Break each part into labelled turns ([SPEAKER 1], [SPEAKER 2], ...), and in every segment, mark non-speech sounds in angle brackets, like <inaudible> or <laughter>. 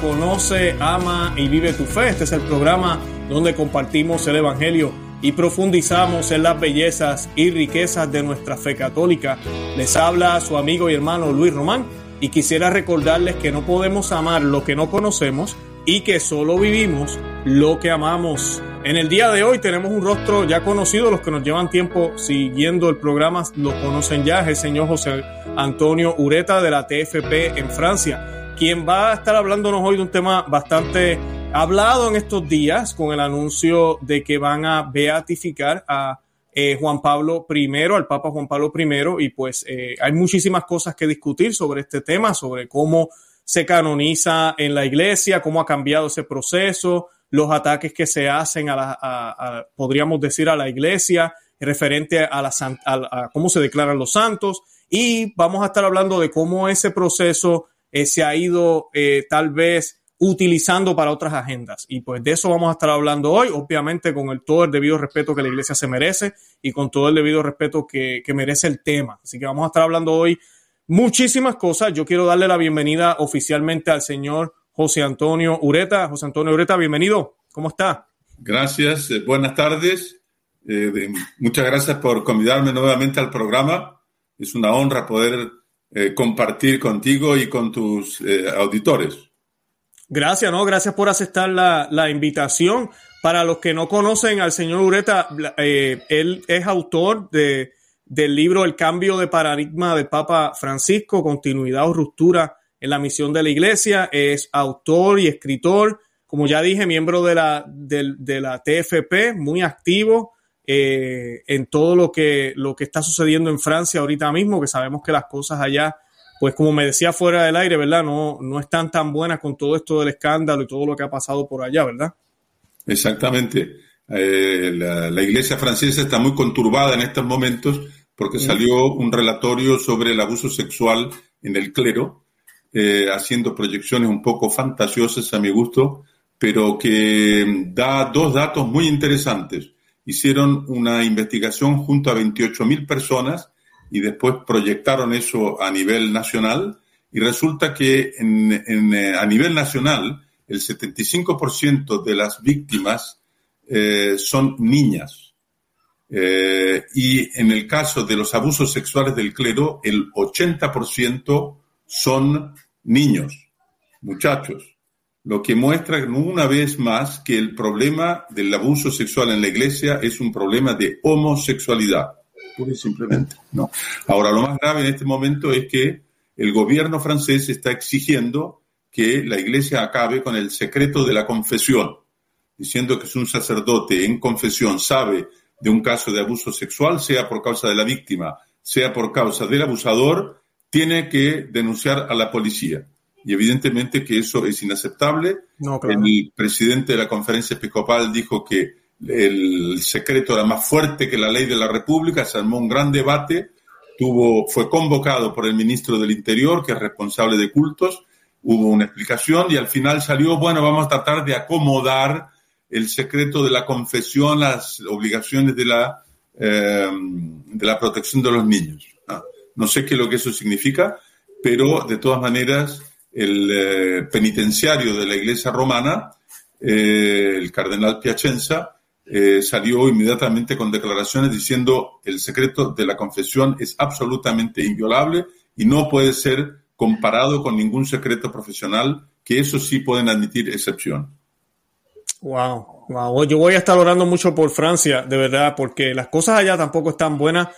[SPEAKER 1] Conoce, Ama y Vive tu Fe. Este es el programa donde compartimos el Evangelio y profundizamos en las bellezas y riquezas de nuestra fe católica. Les habla su amigo y hermano Luis Román y quisiera recordarles que no podemos amar lo que no conocemos y que solo vivimos lo que amamos. En el día de hoy tenemos un rostro ya conocido, los que nos llevan tiempo siguiendo el programa lo conocen ya, es el señor José Antonio Ureta de la TFP en Francia quien va a estar hablándonos hoy de un tema bastante hablado en estos días con el anuncio de que van a beatificar a eh, Juan Pablo I, al Papa Juan Pablo I, y pues eh, hay muchísimas cosas que discutir sobre este tema, sobre cómo se canoniza en la iglesia, cómo ha cambiado ese proceso, los ataques que se hacen a la, podríamos decir, a la iglesia, referente a, la, a cómo se declaran los santos, y vamos a estar hablando de cómo ese proceso eh, se ha ido eh, tal vez utilizando para otras agendas. Y pues de eso vamos a estar hablando hoy, obviamente con el, todo el debido respeto que la iglesia se merece y con todo el debido respeto que, que merece el tema. Así que vamos a estar hablando hoy muchísimas cosas. Yo quiero darle la bienvenida oficialmente al señor José Antonio Ureta. José Antonio Ureta, bienvenido. ¿Cómo está?
[SPEAKER 2] Gracias, eh, buenas tardes. muchas gracias por convidarme nuevamente al programa. Es una honra poder eh, compartir contigo y con tus eh, auditores.
[SPEAKER 1] Gracias, ¿no? Gracias por aceptar la, invitación. Para los que no conocen al señor Ureta, eh, él es autor de, del libro El cambio de paradigma del Papa Francisco, continuidad o ruptura en la misión de la iglesia. Es autor y escritor, como ya dije, miembro de la, de la TFP, muy activo eh, en todo lo que, lo que está sucediendo en Francia ahorita mismo, que sabemos que las cosas allá, pues como me decía fuera del aire, ¿verdad? No, no están tan buenas con todo esto del escándalo y todo lo que ha pasado por allá, ¿verdad?
[SPEAKER 2] Exactamente. Eh, la, iglesia francesa está muy conturbada en estos momentos porque mm. salió un relatorio sobre el abuso sexual en el clero, eh, haciendo proyecciones un poco fantasiosas a mi gusto, pero que da dos datos muy interesantes hicieron una investigación junto a 28 mil personas y después proyectaron eso a nivel nacional y resulta que eh, a nivel nacional el 75% de las víctimas eh, son niñas. Eh, y en el caso de los abusos sexuales del clero, el 80% son niños, muchachos lo que muestra una vez más que el problema del abuso sexual en la iglesia es un problema de homosexualidad, y simplemente. ¿no? Ahora, lo más grave en este momento es que el gobierno francés está exigiendo que la iglesia acabe con el secreto de la confesión, diciendo que si un sacerdote en confesión sabe de un caso de abuso sexual, sea por causa de la víctima, sea por causa del abusador, tiene que denunciar a la policía y evidentemente que eso es inaceptable. El presidente de la conferencia episcopal dijo que el secreto era más fuerte que la ley de la República, se armó un gran debate, tuvo, fue convocado por el ministro del Interior, que es responsable de cultos, hubo una explicación y al final salió, bueno, vamos a tratar de acomodar el secreto de la confesión, las obligaciones de la, eh, de la protección de los niños. No sé qué es lo que eso significa, pero de todas maneras el eh, penitenciario de la Iglesia romana, eh, el cardenal Piacenza, eh, salió inmediatamente con declaraciones diciendo el secreto de la confesión es absolutamente inviolable y no puede ser comparado con ningún secreto profesional, que eso sí pueden admitir excepción.
[SPEAKER 1] Wow, wow. Yo voy a estar orando mucho por Francia, de verdad, porque las cosas allá tampoco están buenas.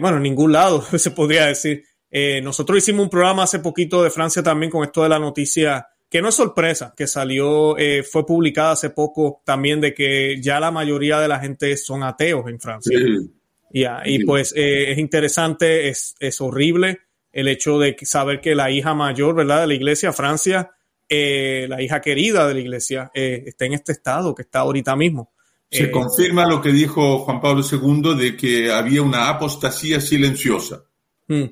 [SPEAKER 1] bueno, en ningún lado <laughs> se podría decir. Eh, nosotros hicimos un programa hace poquito de Francia también con esto de la noticia, que no es sorpresa, que salió, eh, fue publicada hace poco también de que ya la mayoría de la gente son ateos en Francia. Y pues eh, es interesante, es, es, horrible el hecho de saber que la hija mayor, ¿verdad? De la iglesia, Francia, la hija querida de la iglesia, está en este estado que está ahorita mismo.
[SPEAKER 2] Se confirma lo que dijo Juan Pablo II de que había una apostasía silenciosa. Mm.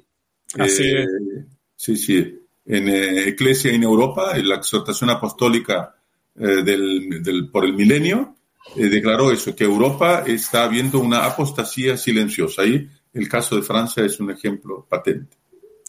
[SPEAKER 1] Así eh,
[SPEAKER 2] Sí, sí. En eh, Eclesia en Europa, en la exhortación apostólica eh, del, por el milenio, declaró eso, que Europa está viendo una apostasía silenciosa. Ahí el caso de Francia es un ejemplo patente.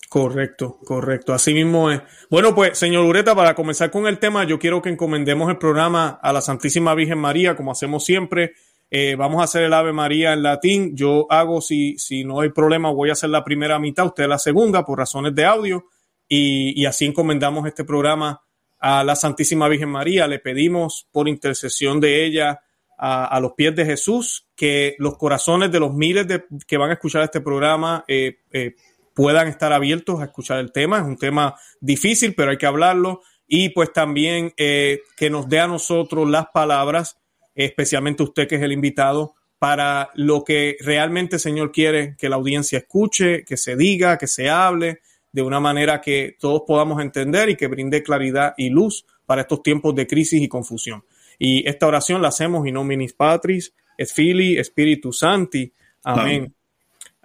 [SPEAKER 1] Correcto, correcto. Así mismo es. Bueno, pues, señor Ureta, para comenzar con el tema, yo quiero que encomendemos el programa a la Santísima Virgen María, como hacemos siempre. Eh, vamos a hacer el Ave María en latín. Yo hago, si, si no hay problema, voy a hacer la primera mitad, usted la segunda, por razones de audio. Y, y así encomendamos este programa a la Santísima Virgen María. Le pedimos por intercesión de ella a, a, los pies de Jesús que los corazones de los miles de, que van a escuchar este programa eh, eh, puedan estar abiertos a escuchar el tema. Es un tema difícil, pero hay que hablarlo. Y pues también que nos dé a nosotros las palabras, especialmente usted que es el invitado, para lo que realmente el Señor quiere que la audiencia escuche, que se diga, que se hable, de una manera que todos podamos entender y que brinde claridad y luz para estos tiempos de crisis y confusión. Y esta oración la hacemos in nominis Patris, et Filii, Spiritus Santi. Amén. Amén.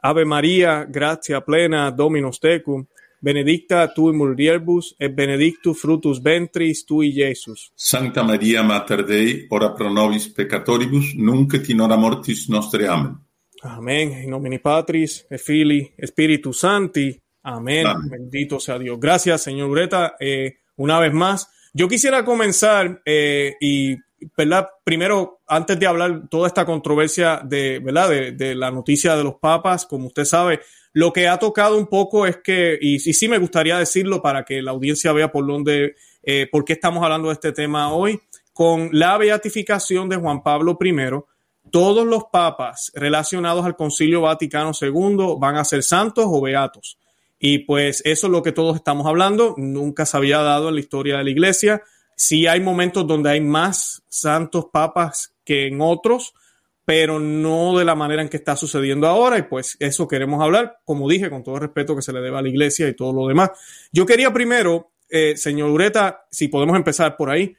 [SPEAKER 1] Ave María, gracia plena, Dominus tecum, benedicta tu in mulieribus, et benedictus fructus ventris tui, Iesus.
[SPEAKER 2] Sancta Maria, Mater Dei, ora pro nobis peccatoribus, nunc et in hora mortis nostre. Amen.
[SPEAKER 1] Amén. In nomine Patris, et Filii, Spiritus Santi. Amén. Amén. Bendito sea Dios. Gracias, señor Ureta. Eh, una vez más, yo quisiera comenzar eh, y ¿verdad? Primero, antes de hablar toda esta controversia de, ¿verdad? De, de, la noticia de los papas, como usted sabe, lo que ha tocado un poco es que, y, sí me gustaría decirlo para que la audiencia vea por dónde, eh, por qué estamos hablando de este tema hoy, con la beatificación de Juan Pablo I, todos los papas relacionados al Concilio Vaticano II van a ser santos o beatos. Y pues eso es lo que todos estamos hablando, nunca se había dado en la historia de la iglesia Sí hay momentos donde hay más santos papas que en otros, pero no de la manera en que está sucediendo ahora. Y pues eso queremos hablar, como dije, con todo el respeto que se le debe a la iglesia y todo lo demás. Yo quería primero, eh, señor Ureta, si podemos empezar por ahí,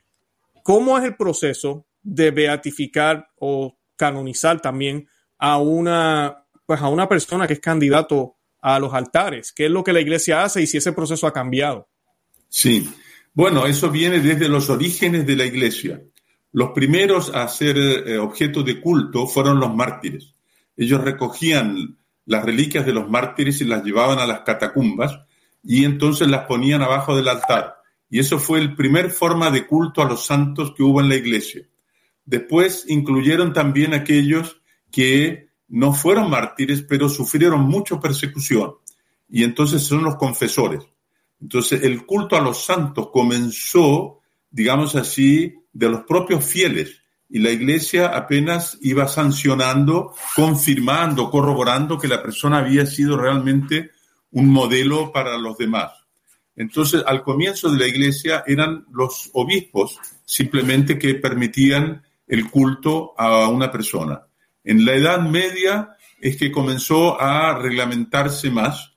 [SPEAKER 1] ¿cómo es el proceso de beatificar o canonizar también a una, pues a una persona que es candidato a los altares? ¿Qué es lo que la iglesia hace y si ese proceso ha cambiado?
[SPEAKER 2] Sí. Bueno, eso viene desde los orígenes de la iglesia. Los primeros a ser eh, objeto de culto fueron los mártires. Ellos recogían las reliquias de los mártires y las llevaban a las catacumbas y entonces las ponían abajo del altar. Y eso fue el primer forma de culto a los santos que hubo en la iglesia. Después incluyeron también aquellos que no fueron mártires, pero sufrieron mucha persecución. Y entonces son los confesores. Entonces, el culto a los santos comenzó, digamos así, de los propios fieles y la iglesia apenas iba sancionando, confirmando, corroborando que la persona había sido realmente un modelo para los demás. Entonces, al comienzo de la iglesia eran los obispos simplemente que permitían el culto a una persona. En la Edad Media es que comenzó a reglamentarse más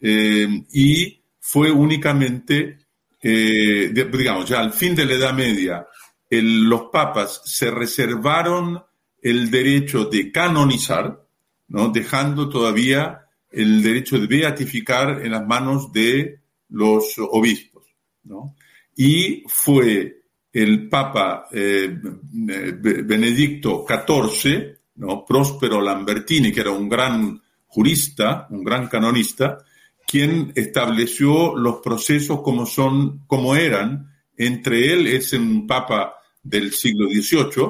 [SPEAKER 2] eh, y fue únicamente, eh, digamos, ya al fin de la Edad Media, los papas se reservaron el derecho de canonizar, ¿no? dejando todavía el derecho de beatificar en las manos de los obispos. ¿no? Y fue el Papa eh, Benedicto XIV, ¿no? Próspero Lambertini, que era un gran jurista, un gran canonista, quien estableció los procesos como son, como eran. Entre él es un papa del siglo XVIII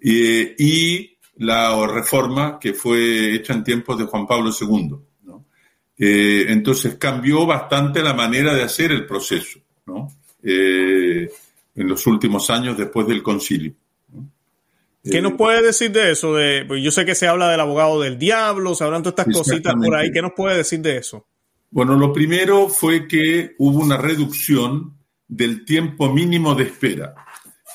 [SPEAKER 2] eh, y la reforma que fue hecha en tiempos de Juan Pablo II. ¿no? Eh, entonces cambió bastante la manera de hacer el proceso ¿no? eh, en los últimos años después del concilio.
[SPEAKER 1] ¿Qué nos puede decir de eso? De, pues yo sé que se habla del abogado del diablo, se hablan todas estas cositas por ahí. ¿Qué nos puede decir de eso?
[SPEAKER 2] Bueno, lo primero fue que hubo una reducción del tiempo mínimo de espera.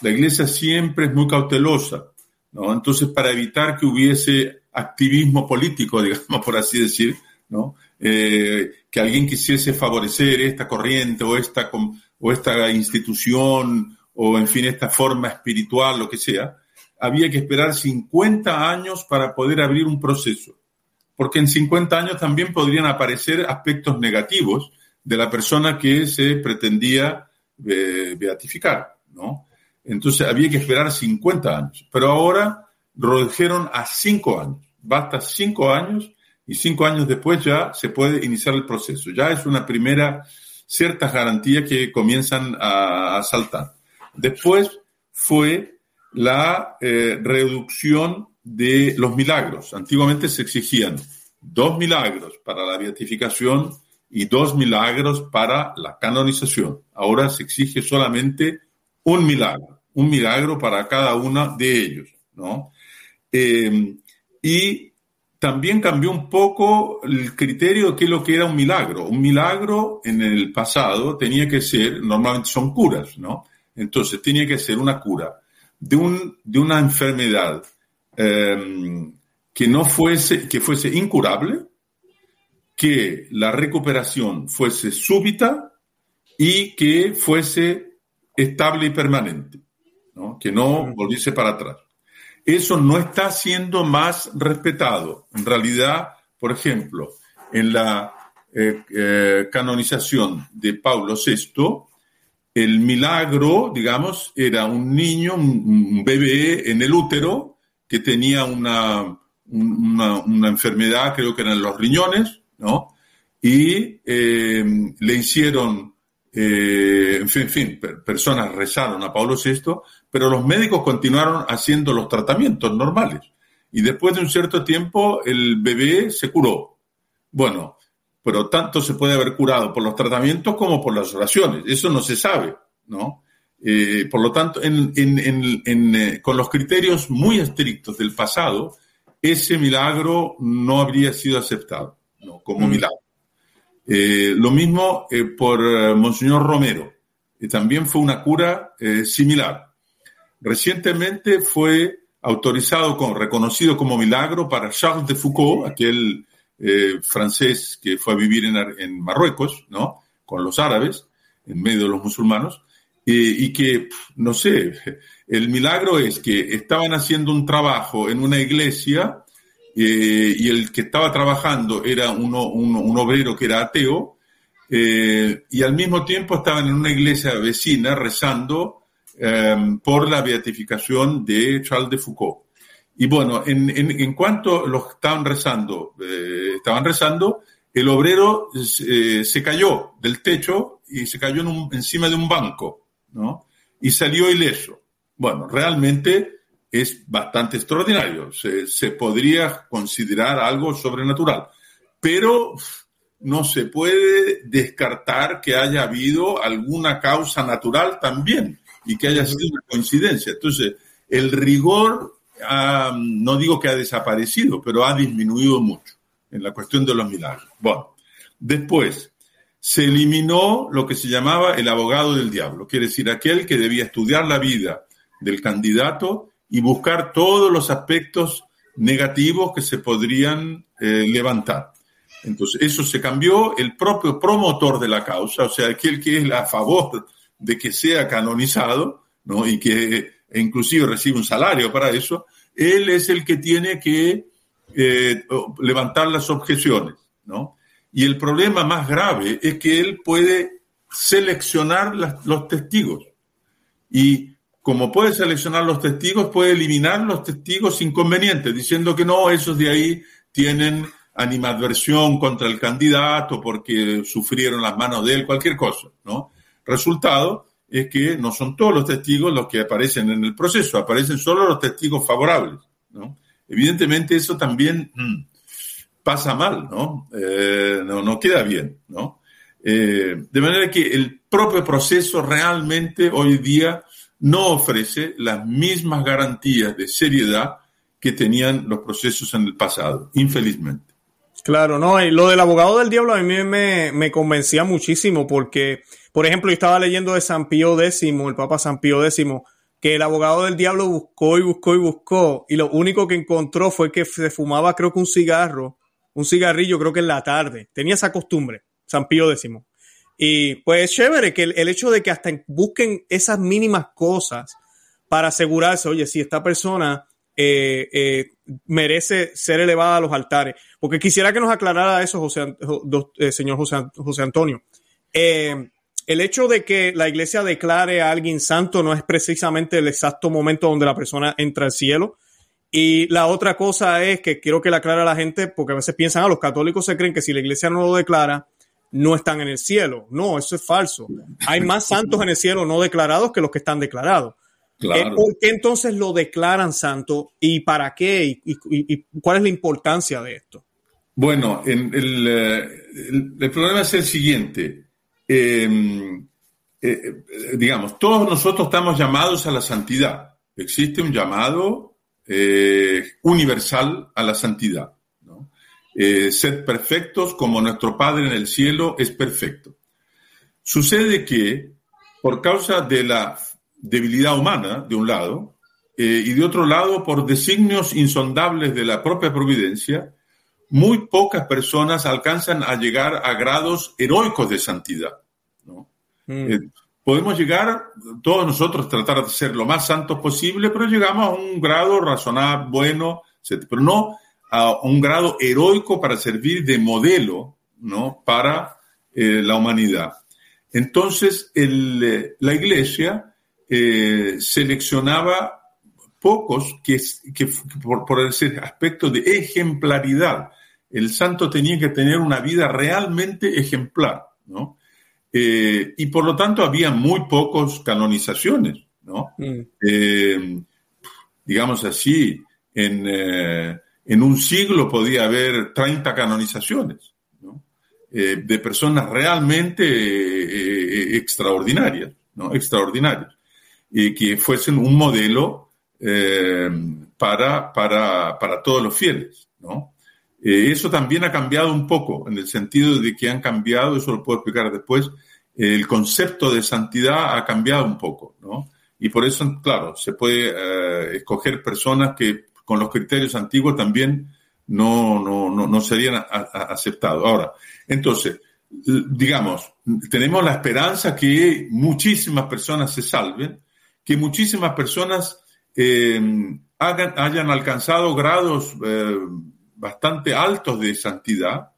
[SPEAKER 2] La iglesia siempre es muy cautelosa, ¿no? Entonces, para evitar que hubiese activismo político, <laughs> digamos, por así decir, ¿no? Eh, que alguien quisiese favorecer esta corriente o esta, esta institución o, en fin, esta forma espiritual, lo que sea, había que esperar 50 años para poder abrir un proceso porque en 50 años también podrían aparecer aspectos negativos de la persona que se pretendía eh, beatificar, ¿no? Entonces había que esperar 50 años, pero ahora redujeron a 5 años, basta 5 años y cinco años después ya se puede iniciar el proceso. Ya es una primera ciertas garantías que comienzan a, saltar. Después fue la eh, reducción de los milagros. Antiguamente se exigían dos milagros para la beatificación y dos milagros para la canonización. Ahora se exige solamente un milagro, un milagro para cada uno de ellos, ¿no? Eh, y también cambió un poco el criterio de qué es lo que era un milagro. Un milagro en el pasado tenía que ser, normalmente son curas, ¿no? Entonces tenía que ser una cura de, un, de una enfermedad em, que no fuese, que fuese incurable, que la recuperación fuese súbita y que fuese estable y permanente, ¿no? que no volviese para atrás. Eso no está siendo más respetado. En realidad, por ejemplo, en la eh, eh, canonización de Pablo VI, el milagro, digamos, era un niño, un, bebé en el útero que tenía una, una, enfermedad, creo que eran los riñones, ¿no? Y eh, le hicieron, eh, en fin, en fin, personas rezaron a Pablo VI, pero los médicos continuaron haciendo los tratamientos normales. Y después de un cierto tiempo, el bebé se curó. Bueno, pero tanto se puede haber curado por los tratamientos como por las oraciones. Eso no se sabe, ¿no? Eh, por lo tanto, con los criterios muy estrictos del pasado, ese milagro no habría sido aceptado como mm. milagro. Eh, lo mismo eh, por eh, Monseñor Romero, que también fue una cura similar. Recientemente fue autorizado, reconocido como milagro para Charles de Foucault, aquel francés que fue a vivir en, Marruecos, ¿no? Con los árabes, en medio de los musulmanos, y que, no sé, el milagro es que estaban haciendo un trabajo en una iglesia eh, y el que estaba trabajando era uno, un obrero que era ateo eh, y al mismo tiempo estaban en una iglesia vecina rezando em, por la beatificación de Charles de Foucault. Y bueno, en, en, cuanto los estaban rezando, eh, estaban rezando, el obrero se cayó del techo y se cayó encima de un banco, ¿no? Y salió ileso. Bueno, realmente es bastante extraordinario. Se, podría considerar algo sobrenatural, pero no se puede descartar que haya habido alguna causa natural también y que haya sido una coincidencia. Entonces, el rigor, no digo que ha desaparecido, pero ha disminuido mucho en la cuestión de los milagros. Bueno, después se eliminó lo que se llamaba el abogado del diablo, quiere decir aquel que debía estudiar la vida del candidato y buscar todos los aspectos negativos que se podrían eh, levantar. Entonces, eso se cambió, el propio promotor de la causa, o sea, aquel que es a favor de que sea canonizado, ¿no? Y que e inclusive recibe un salario para eso, él es el que tiene que eh, levantar las objeciones, ¿no? Y el problema más grave es que él puede seleccionar los testigos. Y como puede seleccionar los testigos, puede eliminar los testigos inconvenientes, diciendo que no, esos de ahí tienen animadversión contra el candidato porque sufrieron las manos de él, cualquier cosa, ¿no? Resultado es que no son todos los testigos los que aparecen en el proceso, aparecen solo los testigos favorables, ¿no? Evidentemente eso también mm, pasa mal, ¿no? Eh, ¿no? ¿no? queda bien, ¿no? Eh, de manera que el propio proceso realmente hoy día no ofrece las mismas garantías de seriedad que tenían los procesos en el pasado, infelizmente.
[SPEAKER 1] Claro, no, y lo del abogado del diablo a mí me, convencía muchísimo porque, por ejemplo, yo estaba leyendo de San Pío X, el Papa San Pío X, que el abogado del diablo buscó y buscó y buscó y lo único que encontró fue que se fumaba creo que un cigarro, un cigarrillo creo que en la tarde. Tenía esa costumbre, San Pío X. Y pues es chévere que el, hecho de que hasta busquen esas mínimas cosas para asegurarse, oye, si esta persona eh, eh, merece ser elevada a los altares. Porque quisiera que nos aclarara eso, José, eh, señor José, José Antonio. el hecho de que la iglesia declare a alguien santo no es precisamente el exacto momento donde la persona entra al cielo. Y la otra cosa es que quiero que le aclare a la gente, porque a veces piensan, ah, los católicos se creen que si la iglesia no lo declara, no están en el cielo. No, eso es falso. Hay más santos en el cielo no declarados que los que están declarados. Eh, ¿Por qué entonces lo declaran santo y para qué? ¿Y, cuál es la importancia de esto?
[SPEAKER 2] Bueno, en el, eh, problema es el siguiente. Em, eh, digamos, todos nosotros estamos llamados a la santidad. Existe un llamado universal a la santidad. Ser perfectos como nuestro Padre en el cielo es perfecto. Sucede que, por causa de la debilidad humana, de un lado, eh, y de otro lado, por designios insondables de la propia providencia, muy pocas personas alcanzan a llegar a grados heroicos de santidad. Mm. Eh, podemos llegar, todos nosotros, tratar de ser lo más santos posible, pero llegamos a un grado razonable, bueno, pero no a un grado heroico para servir de modelo ¿no? para eh, la humanidad. Entonces, el, la iglesia eh, seleccionaba pocos que, que por, por, ese aspecto de ejemplaridad. El santo tenía que tener una vida realmente ejemplar, ¿no? Eh, y por lo tanto había muy pocos canonizaciones, ¿no? Mm. Eh, digamos así, en, en, un siglo podía haber 30 canonizaciones, ¿no? de personas realmente extraordinarias, ¿no? Extraordinarias y que fuesen un modelo eh, para, para, para, todos los fieles. ¿no? Eh, eso también ha cambiado un poco, en el sentido de que han cambiado, eso lo puedo explicar después, el concepto de santidad ha cambiado un poco. ¿no? Y por eso, claro, se puede eh, escoger personas que con los criterios antiguos también no, no, no, no serían aceptados. Ahora, entonces, digamos, tenemos la esperanza que muchísimas personas se salven, que muchísimas personas eh, hayan alcanzado grados eh, bastante altos de santidad,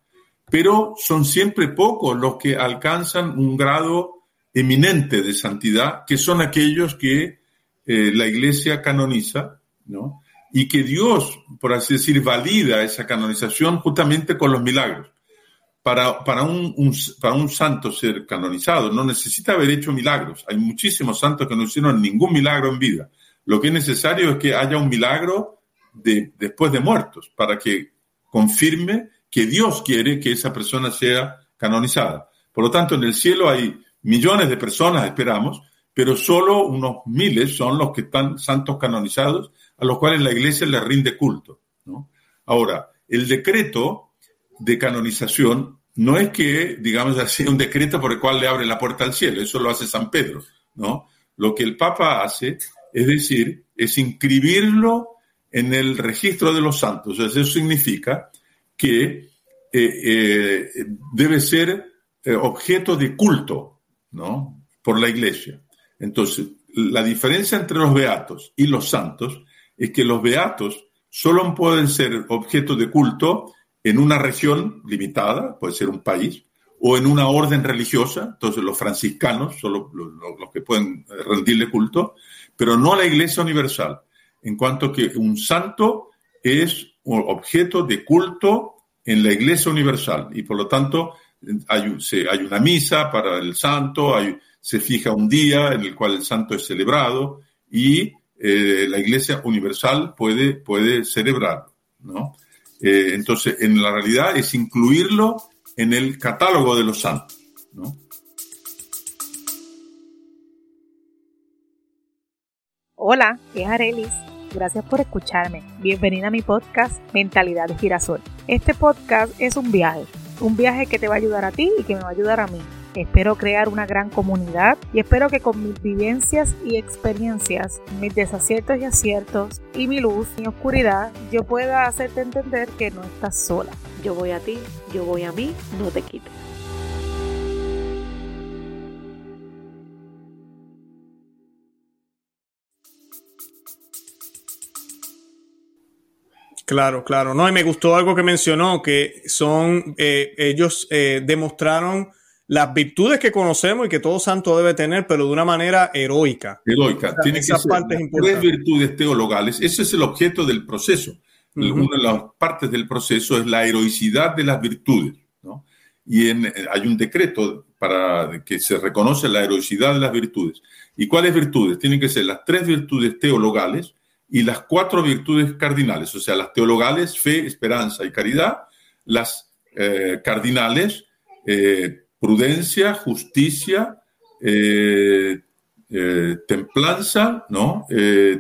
[SPEAKER 2] pero son siempre pocos los que alcanzan un grado eminente de santidad, que son aquellos que eh, la iglesia canoniza, ¿no? Y que Dios, por así decir, valida esa canonización justamente con los milagros para, para, un, para un santo ser canonizado no necesita haber hecho milagros. Hay muchísimos santos que no hicieron ningún milagro en vida. Lo que es necesario es que haya un milagro de, después de muertos para que confirme que Dios quiere que esa persona sea canonizada. Por lo tanto, en el cielo hay millones de personas, esperamos, pero solo unos miles son los que están santos canonizados, a los cuales la iglesia les rinde culto. Ahora, el decreto de canonización no es que, digamos <laughs> así, un decreto por el cual le abre la puerta al cielo, eso lo hace San Pedro, ¿no? Lo que el Papa hace, es decir, es inscribirlo en el registro de los santos. eso significa que eh, eh, debe ser eh, objeto de culto, ¿no? Por la Iglesia. Entonces, la diferencia entre los beatos y los santos es que los beatos solo pueden ser objeto de culto en una región limitada, puede ser un país, o en una orden religiosa, entonces los franciscanos son los, que pueden eh, rendirle culto, pero no a la Iglesia Universal, en cuanto que un santo es objeto de culto en la Iglesia Universal. Y por lo tanto hay, hay una misa para el santo, hay, se fija un día en el cual el santo es celebrado y eh, la Iglesia Universal puede, puede celebrarlo, ¿no? Eh, entonces, en la realidad es incluirlo en el catálogo de los santos.
[SPEAKER 3] Hola, es Arelis. Gracias por escucharme. Bienvenida a mi podcast Mentalidad de Girasol. Este podcast es un viaje, un viaje que te va a ayudar a ti y que me va a ayudar a mí Espero crear una gran comunidad y espero que con mis vivencias y experiencias, mis desaciertos y aciertos y mi luz y oscuridad, yo pueda hacerte entender que no estás sola. Yo voy a ti, yo voy a mí, no te quites.
[SPEAKER 1] Claro, claro. No, y me gustó algo que mencionó, que son, eh, ellos eh, demostraron las virtudes que conocemos y que todo santo debe tener, pero de una manera heroica.
[SPEAKER 2] Heroica. Tiene que ser tres virtudes teologales. Ese es el objeto del proceso. Una de las partes del proceso es la heroicidad de las virtudes. ¿no? Y en, hay un decreto para que se reconoce la heroicidad de las virtudes. ¿Y cuáles virtudes? Tienen que ser las tres virtudes teologales y las cuatro virtudes cardinales, o sea, las teologales, fe, esperanza y caridad, las eh, cardinales, eh, prudencia, justicia, eh, templanza, ¿no?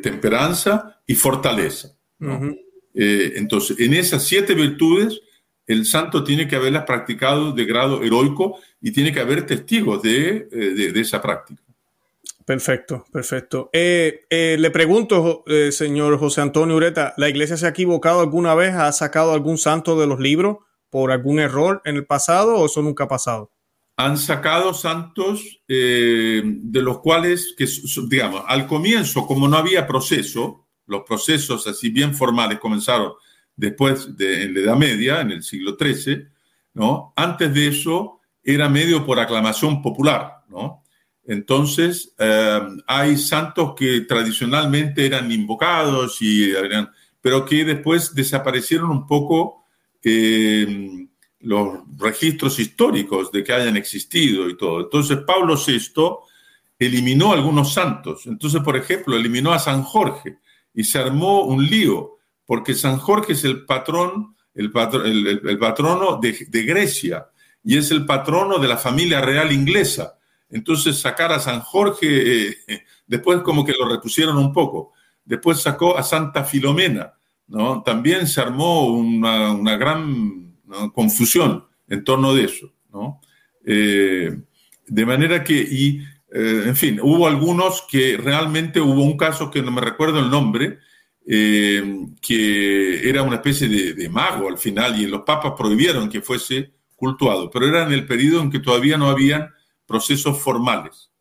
[SPEAKER 2] temperanza y fortaleza. entonces, en esas siete virtudes, el santo tiene que haberlas practicado de grado heroico y tiene que haber testigos de esa práctica.
[SPEAKER 1] Perfecto, perfecto. Eh, eh, le pregunto, eh, señor José Antonio Ureta, ¿la iglesia se ha equivocado alguna vez? ¿Ha sacado algún santo de los libros por algún error en el pasado o eso nunca ha pasado?
[SPEAKER 2] Han sacado santos de los cuales, que, digamos, al comienzo, como no había proceso, los procesos así bien formales comenzaron después de en la Edad Media, en el siglo XIII, ¿no? Antes de eso era medio por aclamación popular, ¿no? Entonces, eh, hay santos que tradicionalmente eran invocados, y, pero que después desaparecieron un poco eh, los registros históricos de que hayan existido y todo. Entonces, Pablo VI eliminó algunos santos. Entonces, por ejemplo, eliminó a San Jorge y se armó un lío, porque San Jorge es el patrón, el, patrono de Grecia y es el patrono de la familia real inglesa. Entonces sacar a San Jorge, eh, <laughs> después como que lo repusieron un poco. Después sacó a Santa Filomena, ¿no? También se armó una, gran confusión en torno de eso, ¿no? Eh, de manera que, y, eh, en fin, hubo algunos que realmente hubo un caso que no me recuerdo el nombre, que era una especie de, de, mago al final y los papas prohibieron que fuese cultuado, pero era en el periodo en que todavía no habían procesos formales.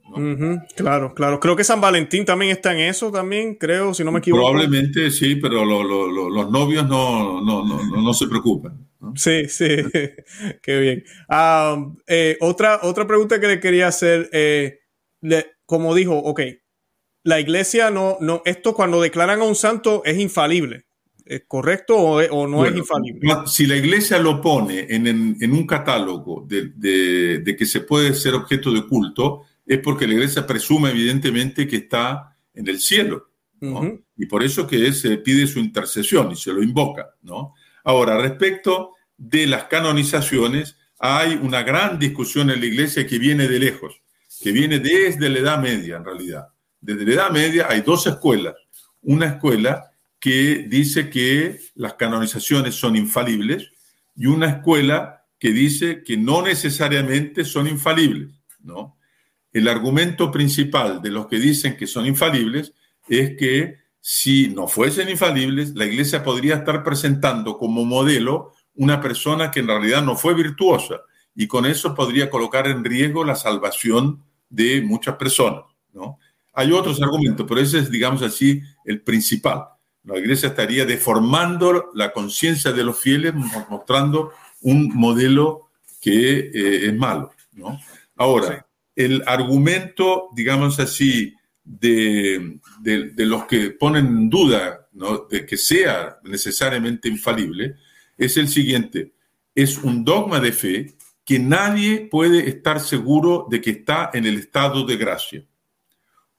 [SPEAKER 1] claro, claro. Creo que San Valentín también está en eso, también, creo, si no me equivoco.
[SPEAKER 2] Probablemente sí, pero los novios no, no, se preocupan.
[SPEAKER 1] Sí, sí, <laughs> qué bien. Eh, otra, otra pregunta que le quería hacer, eh, como dijo, ok, la iglesia no, no, esto cuando declaran a un santo es infalible. ¿Es correcto o, no es infalible?
[SPEAKER 2] Si la iglesia lo pone en, un catálogo de, que se puede ser objeto de culto, es porque la iglesia presume evidentemente que está en el cielo. Y por eso que se pide su intercesión y se lo invoca. ¿no? Ahora, respecto de las canonizaciones, hay una gran discusión en la iglesia que viene de lejos, que viene desde la Edad Media en realidad. Desde la Edad Media hay dos escuelas. Una escuela que dice que las canonizaciones son infalibles y una escuela que dice que no necesariamente son infalibles. El argumento principal de los que dicen que son infalibles es que si no fuesen infalibles, la iglesia podría estar presentando como modelo una persona que en realidad no fue virtuosa y con eso podría colocar en riesgo la salvación de muchas personas, ¿no? Hay otros argumentos, pero ese es, digamos así, el principal la iglesia estaría deformando la conciencia de los fieles, mostrando un modelo que eh, es malo. ¿no? Ahora, el argumento, digamos así, de, los que ponen en duda de que sea necesariamente infalible, es el siguiente. Es un dogma de fe que nadie puede estar seguro de que está en el estado de gracia.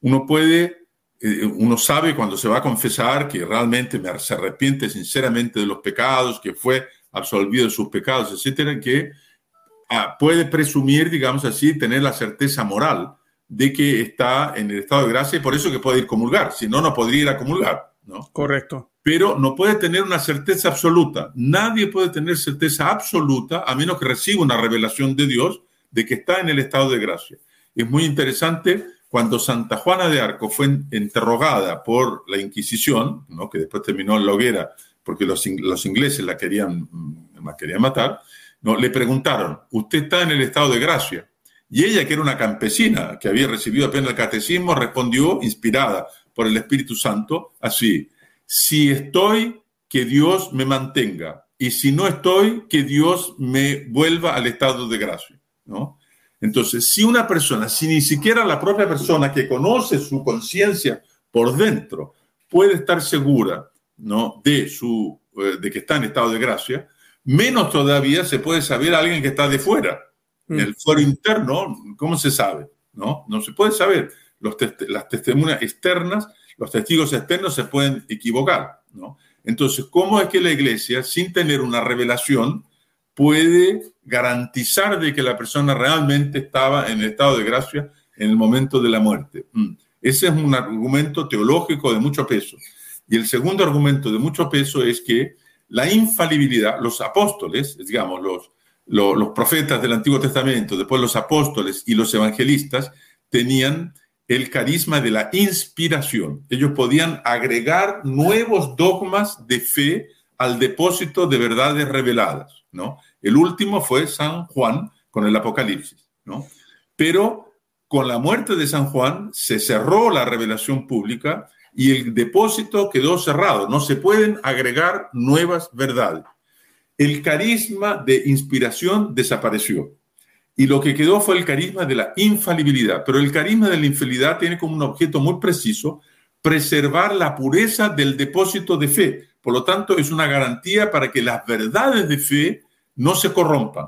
[SPEAKER 2] Uno puede eh, uno sabe cuando se va a confesar que realmente se arrepiente sinceramente de los pecados, que fue absolvido de sus pecados, etcétera, que ah, puede presumir, digamos así, tener la certeza moral de que está en el estado de gracia y por eso que puede ir a comulgar, si no, no podría ir a comulgar. ¿no?
[SPEAKER 1] Correcto.
[SPEAKER 2] Pero no puede tener una certeza absoluta. Nadie puede tener certeza absoluta a menos que reciba una revelación de Dios de que está en el estado de gracia. Es muy interesante cuando Santa Juana de Arco fue interrogada por la Inquisición, ¿no? que después terminó en la hoguera porque los, ingleses la querían, mm, la querían matar, ¿no? le preguntaron, ¿usted está en el estado de gracia? Y ella, que era una campesina, que había recibido apenas el catecismo, respondió, inspirada por el Espíritu Santo, así, si estoy, que Dios me mantenga, y si no estoy, que Dios me vuelva al estado de gracia. ¿no? Entonces, si una persona, si ni siquiera la propia persona que conoce su conciencia por dentro puede estar segura ¿no? de, su, eh, de que está en estado de gracia, menos todavía se puede saber a alguien que está de fuera. En el foro interno, ¿cómo se sabe? No, no se puede saber. Los las testimonias externas, los testigos externos se pueden equivocar. ¿no? Entonces, ¿cómo es que la iglesia, sin tener una revelación, puede garantizar de que la persona realmente estaba en el estado de gracia en el momento de la muerte? Mm. Ese es un argumento teológico de mucho peso. Y el segundo argumento de mucho peso es que la infalibilidad, los apóstoles, digamos, los, los, profetas del Antiguo Testamento, después los apóstoles y los evangelistas, tenían el carisma de la inspiración. Ellos podían agregar nuevos dogmas de fe al depósito de verdades reveladas, ¿no? El último fue San Juan con el Apocalipsis, ¿no? Pero con la muerte de San Juan se cerró la revelación pública y el depósito quedó cerrado. No se pueden agregar nuevas verdades. El carisma de inspiración desapareció y lo que quedó fue el carisma de la infalibilidad. Pero el carisma de la infalibilidad tiene como un objeto muy preciso preservar la pureza del depósito de fe. Por lo tanto, es una garantía para que las verdades de fe no se corrompan.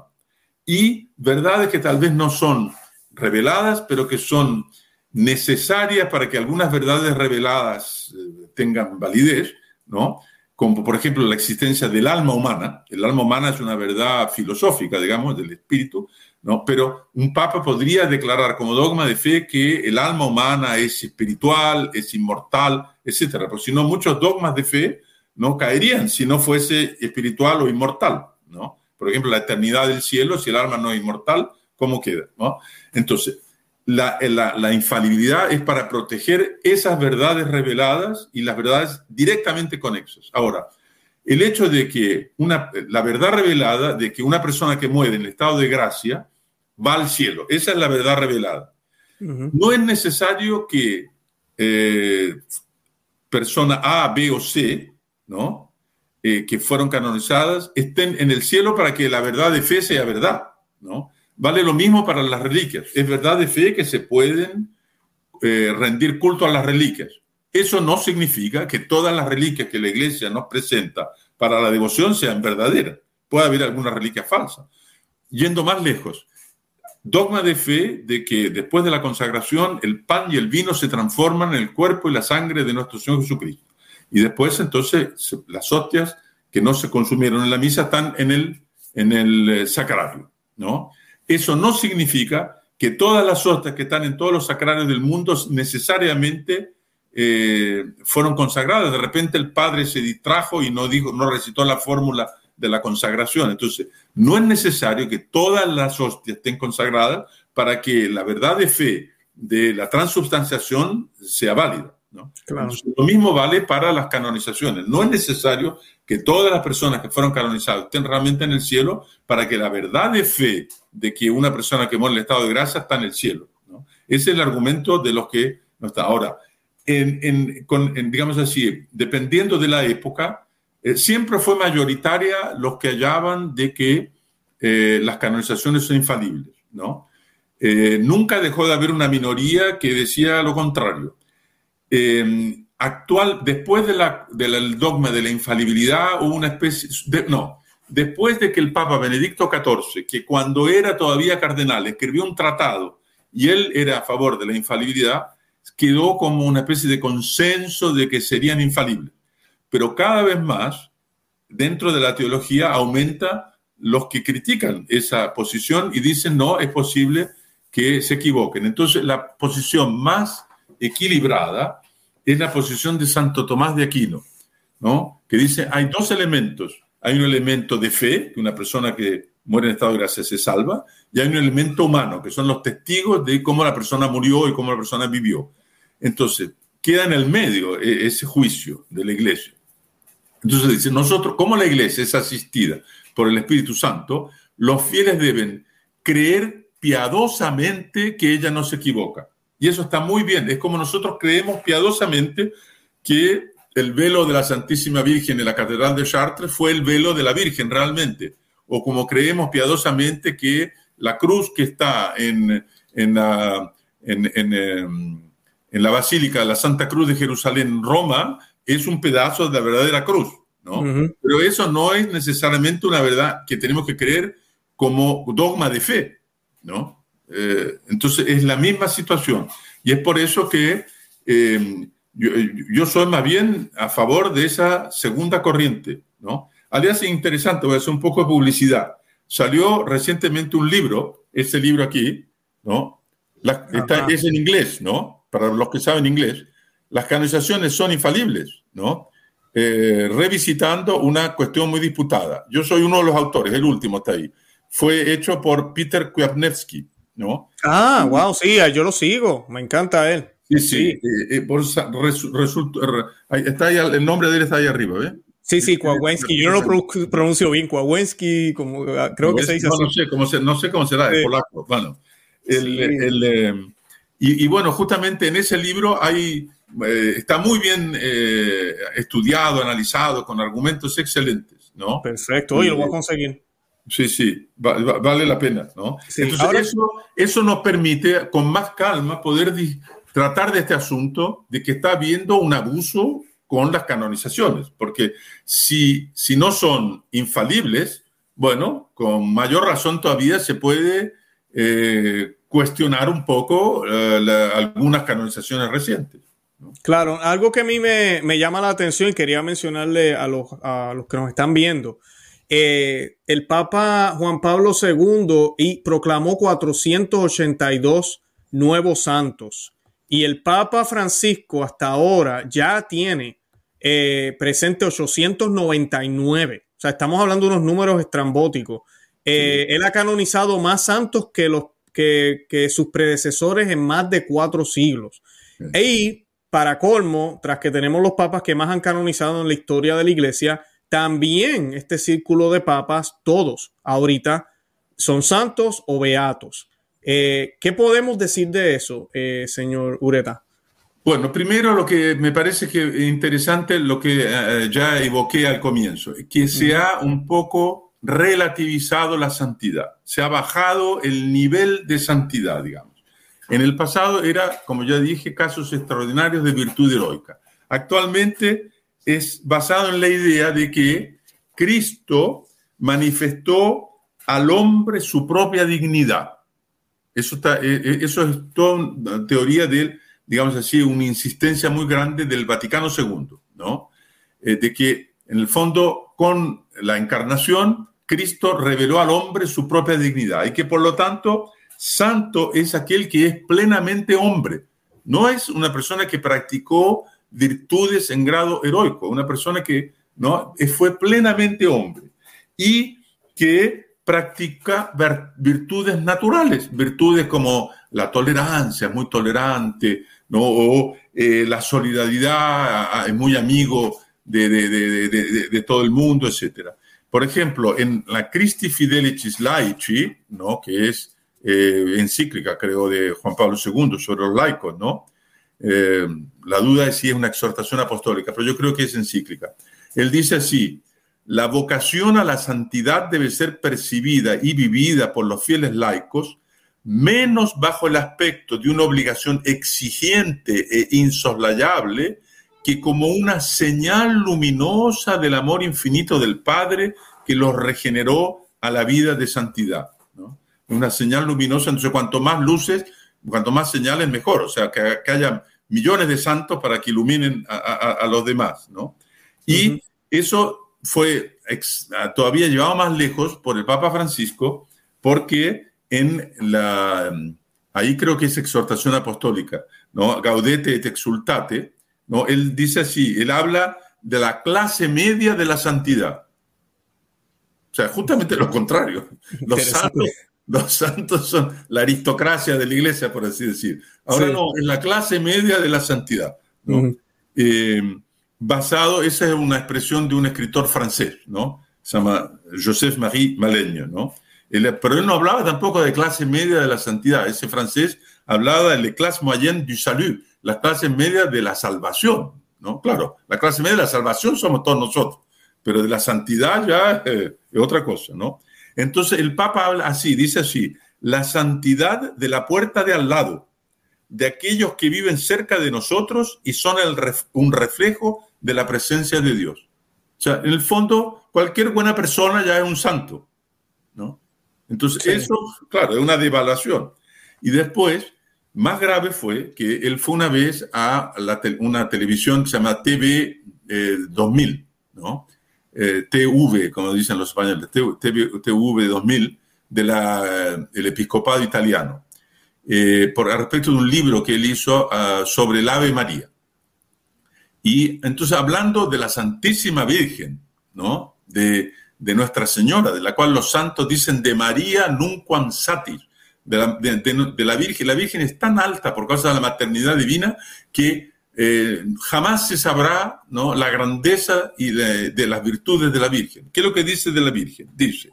[SPEAKER 2] Y verdades que tal vez no son reveladas, pero que son necesarias para que algunas verdades reveladas eh, tengan validez, ¿no? Como por ejemplo la existencia del alma humana. El alma humana es una verdad filosófica, digamos, del espíritu, ¿no? Pero un papa podría declarar como dogma de fe que el alma humana es espiritual, es inmortal, etcétera. Porque si no, muchos dogmas de fe no caerían si no fuese espiritual o inmortal, ¿no? Por ejemplo, la eternidad del cielo, si el alma no es inmortal, ¿cómo queda? ¿no? Entonces, la, la, infalibilidad es para proteger esas verdades reveladas y las verdades directamente conexas. Ahora, el hecho de que una, la verdad revelada de que una persona que muere en el estado de gracia va al cielo, esa es la verdad revelada. No es necesario que eh, persona A, B o C, ¿no? Eh, que fueron canonizadas, estén en el cielo para que la verdad de fe sea verdad, ¿no? Vale lo mismo para las reliquias. Es verdad de fe que se pueden eh, rendir culto a las reliquias. Eso no significa que todas las reliquias que la iglesia nos presenta para la devoción sean verdaderas. Puede haber alguna reliquia falsa. Yendo más lejos, dogma de fe de que después de la consagración el pan y el vino se transforman en el cuerpo y la sangre de nuestro Señor Jesucristo. Y después entonces las hostias que no se consumieron en la misa están en el, en el eh, sacrario, ¿no? Eso no significa que todas las hostias que están en todos los sacrarios del mundo necesariamente eh, fueron consagradas. De repente el padre se distrajo y no, dijo, no recitó la fórmula de la consagración. Entonces, no es necesario que todas las hostias estén consagradas para que la verdad de fe de la transubstanciación sea válida. Lo mismo vale para las canonizaciones. No es necesario que todas las personas que fueron canonizadas estén realmente en el cielo para que la verdad de fe de que una persona que muere en el estado de gracia está en el cielo. Ese es el argumento de los que no está. Ahora, en, digamos así, dependiendo de la época, eh, siempre fue mayoritaria los que hallaban de que eh, las canonizaciones son infalibles. ¿no? Eh, nunca dejó de haber una minoría que decía lo contrario. Actual, después de la, del dogma de la infalibilidad, hubo una especie de, no, después de que el Papa Benedicto XIV, que cuando era todavía cardenal, escribió un tratado y él era a favor de la infalibilidad, quedó como una especie de consenso de que serían infalibles. Pero cada vez más, dentro de la teología, aumenta los que critican esa posición y dicen, no, es posible que se equivoquen. Entonces, la posición más equilibrada es la posición de Santo Tomás de Aquino, ¿no? que dice, hay dos elementos hay un elemento de fe, que una persona que muere en estado de gracia se salva, y hay un elemento humano, que son los testigos de cómo la persona murió y cómo la persona vivió. Entonces, queda en el medio e, ese juicio de la iglesia. Entonces dice, nosotros, como la iglesia es asistida por el Espíritu Santo, los fieles deben creer piadosamente que ella no se equivoca. Y eso está muy bien. Es como nosotros creemos piadosamente que el velo de la Santísima Virgen en la Catedral de Chartres fue el velo de la Virgen realmente, o como creemos piadosamente que la cruz que está en, en, la, en, em, en, la Basílica de la Santa Cruz de Jerusalén, Roma, es un pedazo de la verdadera cruz, ¿no? Pero eso no es necesariamente una verdad que tenemos que creer como dogma de fe, ¿no? Eh, entonces es la misma situación. Y es por eso que em, yo, yo, soy más bien a favor de esa segunda corriente, ¿no? Alias interesante, voy a hacer un poco de publicidad. Salió recientemente un libro, este libro aquí, ¿no? está, es en inglés, ¿no? Para los que saben inglés. Las canonizaciones son infalibles, ¿no? Eh, revisitando una cuestión muy disputada. Yo soy uno de los autores, el último está ahí. Fue hecho por Peter Kwiatkowski, ¿no?
[SPEAKER 1] Ah, wow, sí, yo lo sigo, me encanta él.
[SPEAKER 2] Sí, sí, eh, eh, está ahí, el nombre de él está ahí arriba, ¿ves?
[SPEAKER 1] Sí, sí, Kowalski. Yo no lo pronuncio bien. Kowalski, como ah, creo que se dice
[SPEAKER 2] así. No sé cómo, se, no sé cómo será, es polaco. Bueno, el, eh, y, bueno, justamente en ese libro hay, eh, está muy bien estudiado, analizado, con argumentos excelentes, ¿no?
[SPEAKER 1] Perfecto, hoy lo voy a conseguir.
[SPEAKER 2] Sí, sí, vale la pena, ¿no? Entonces, eso, eso nos permite con más calma poder tratar de este asunto de que está habiendo un abuso con las canonizaciones, porque si, si no son infalibles, bueno, con mayor razón todavía se puede eh, cuestionar un poco eh, algunas canonizaciones recientes.
[SPEAKER 1] Claro, algo que a mí me, me, llama la atención y quería mencionarle a los, a los que nos están viendo. Eh, el Papa Juan Pablo II y proclamó 482 nuevos santos y el Papa Francisco hasta ahora ya tiene eh, presente 899. O sea, estamos hablando de unos números estrambóticos. Eh, él ha canonizado más santos que, los, que, sus predecesores en más de cuatro siglos. Y para colmo, tras que tenemos los papas que más han canonizado en la historia de la iglesia, también este círculo de papas, todos ahorita, son santos o beatos. Eh, ¿Qué podemos decir de eso, eh, señor Ureta?
[SPEAKER 2] Bueno, primero lo que me parece que interesante, lo que eh, ya evoqué al comienzo, que se ha un poco relativizado la santidad, se ha bajado el nivel de santidad, digamos. En el pasado era, como ya dije, casos extraordinarios de virtud heroica. Actualmente es basado en la idea de que Cristo manifestó al hombre su propia dignidad eso, está, eh, eh, eso es toda una teoría de, digamos así, una insistencia muy grande del Vaticano II, ¿no? Eh, de que, en el fondo, con la encarnación, Cristo reveló al hombre su propia dignidad y que, por lo tanto, santo es aquel que es plenamente hombre. No es una persona que practicó virtudes en grado heroico, una persona que ¿no? fue plenamente hombre y que practica virtudes naturales, virtudes como la tolerancia, muy tolerante, ¿no? o eh, la solidaridad, es muy amigo de, de, todo el mundo, etc. Por ejemplo, en la Christi Fidelicis Laici, ¿no? que es eh, encíclica, creo, de Juan Pablo II sobre los laicos, ¿no? Eh, la duda es si es una exhortación apostólica, pero yo creo que es encíclica. Él dice así, la vocación a la santidad debe ser percibida y vivida por los fieles laicos menos bajo el aspecto de una obligación exigente e insoslayable que como una señal luminosa del amor infinito del Padre que los regeneró a la vida de santidad. Una señal luminosa, entonces cuanto más luces, cuanto más señales, mejor. O sea, que, haya millones de santos para que iluminen a, los demás. ¿no? Y eso fue todavía llevado más lejos por el Papa Francisco, porque en la, ahí creo que es exhortación apostólica, ¿no? Gaudete et exultate, ¿no? Él dice así, él habla de la clase media de la santidad. O sea, justamente lo contrario. Los santos, <laughs> los santos son la aristocracia de la iglesia, por así decir. Ahora no, es la clase media de la santidad. ¿no? basado, esa es una expresión de un escritor francés, ¿no? Se llama Joseph-Marie Malaigne, ¿no? pero él no hablaba tampoco de clase media de la santidad. Ese francés hablaba de la clase moyenne du salut, la clase media de la salvación, ¿no? Claro, la clase media de la salvación somos todos nosotros, pero de la santidad ya eh, es otra cosa, ¿no? Entonces el Papa habla así, dice así, la santidad de la puerta de al lado, de aquellos que viven cerca de nosotros y son un reflejo de la presencia de Dios. O sea, en el fondo, cualquier buena persona ya es un santo, ¿no? Entonces, eso, claro, es una devaluación. Y después, más grave fue que él fue una vez a una televisión que se llama TV 2000, eh, ¿no? Eh, TV, como dicen los españoles, TV, 2000, del de episcopado italiano, eh, por respecto de un libro que él hizo ah, sobre el Ave María. Y entonces hablando de la Santísima Virgen, ¿no? De, Nuestra Señora, de la cual los santos dicen de María nunquam satis, de de la Virgen. La Virgen es tan alta por causa de la maternidad divina que eh, jamás se sabrá ¿no? la grandeza y de, las virtudes de la Virgen. ¿Qué es lo que dice de la Virgen? Dice,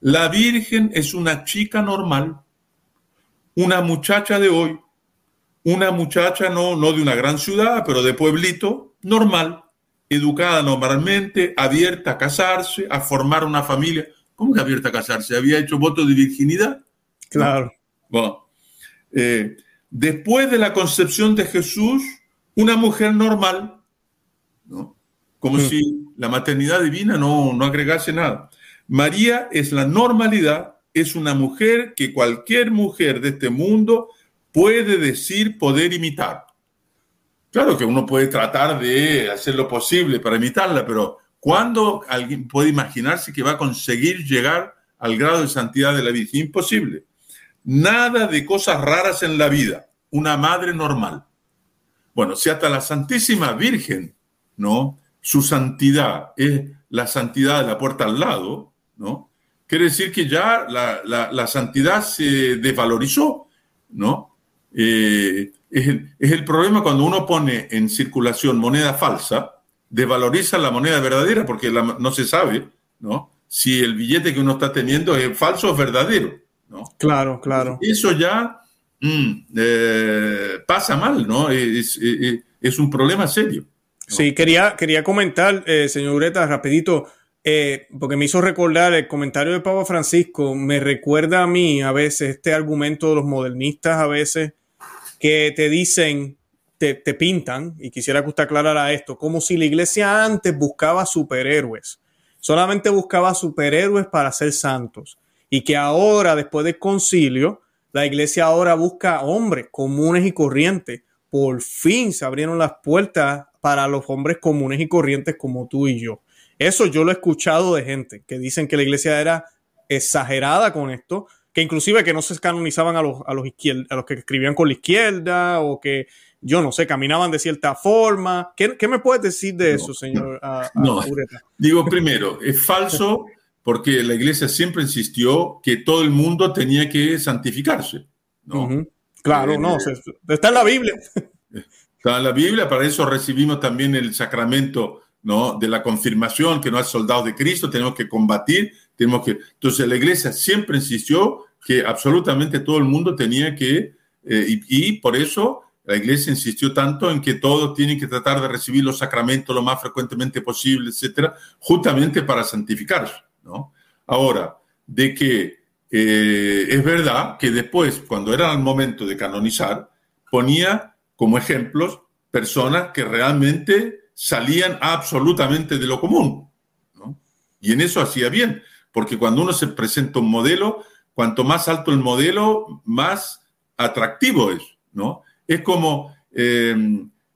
[SPEAKER 2] la Virgen es una chica normal, una muchacha de hoy, una muchacha no, no de una gran ciudad, pero de pueblito, normal, educada normalmente, abierta a casarse, a formar una familia. ¿Cómo que abierta a casarse? ¿Había hecho voto de virginidad?
[SPEAKER 1] Claro.
[SPEAKER 2] Bueno, eh, después de la concepción de Jesús, una mujer normal, ¿no? como hmm. si la maternidad divina no, no agregase nada. María es la normalidad, es una mujer que cualquier mujer de este mundo puede decir poder imitar. Claro que uno puede tratar de hacer lo posible para imitarla, pero ¿cuándo alguien puede imaginarse que va a conseguir llegar al grado de santidad de la Virgen? Imposible. Nada de cosas raras en la vida. Una madre normal. Bueno, si hasta la Santísima Virgen, ¿no? Su santidad es la santidad de la puerta al lado, ¿no? Quiere decir que ya la, santidad se desvalorizó, ¿no? Eh, es, el, problema cuando uno pone en circulación moneda falsa, desvaloriza la moneda verdadera porque no se sabe, ¿no? Si el billete que uno está teniendo es falso o es verdadero, ¿no?
[SPEAKER 1] Claro, claro.
[SPEAKER 2] Eso ya Mm, eh, pasa mal, ¿no? Es, un problema serio.
[SPEAKER 1] Sí, quería, quería comentar, eh, señor Ureta, rapidito, eh, porque me hizo recordar el comentario de Pablo Francisco, me recuerda a mí a veces este argumento de los modernistas a veces que te dicen, te, te pintan, y quisiera que usted aclarara esto, como si la iglesia antes buscaba superhéroes, solamente buscaba superhéroes para ser santos, y que ahora, después del concilio, la iglesia ahora busca hombres comunes y corrientes. Por fin se abrieron las puertas para los hombres comunes y corrientes como tú y yo. Eso yo lo he escuchado de gente que dicen que la iglesia era exagerada con esto, que inclusive que no se canonizaban a los, a los, a los que escribían con la izquierda o que, yo no sé, caminaban de cierta forma. ¿Qué, me puedes decir de eso, señor?
[SPEAKER 2] no, digo primero, es falso porque la iglesia siempre insistió que todo el mundo tenía que santificarse. ¿no?
[SPEAKER 1] Claro, no, eh, está en la Biblia.
[SPEAKER 2] Está en la Biblia, para eso recibimos también el sacramento ¿no? de la confirmación, que no es soldado de Cristo, tenemos que combatir, tenemos que... Entonces la iglesia siempre insistió que absolutamente todo el mundo tenía que, eh, y, y, por eso la iglesia insistió tanto en que todos tienen que tratar de recibir los sacramentos lo más frecuentemente posible, etcétera, justamente para santificarse. ¿No? Ahora, de que eh, es verdad que después, cuando era el momento de canonizar, ponía como ejemplos personas que realmente salían absolutamente de lo común. Y en eso hacía bien, porque cuando uno se presenta un modelo, cuanto más alto el modelo, más atractivo es. ¿no? Es como, eh,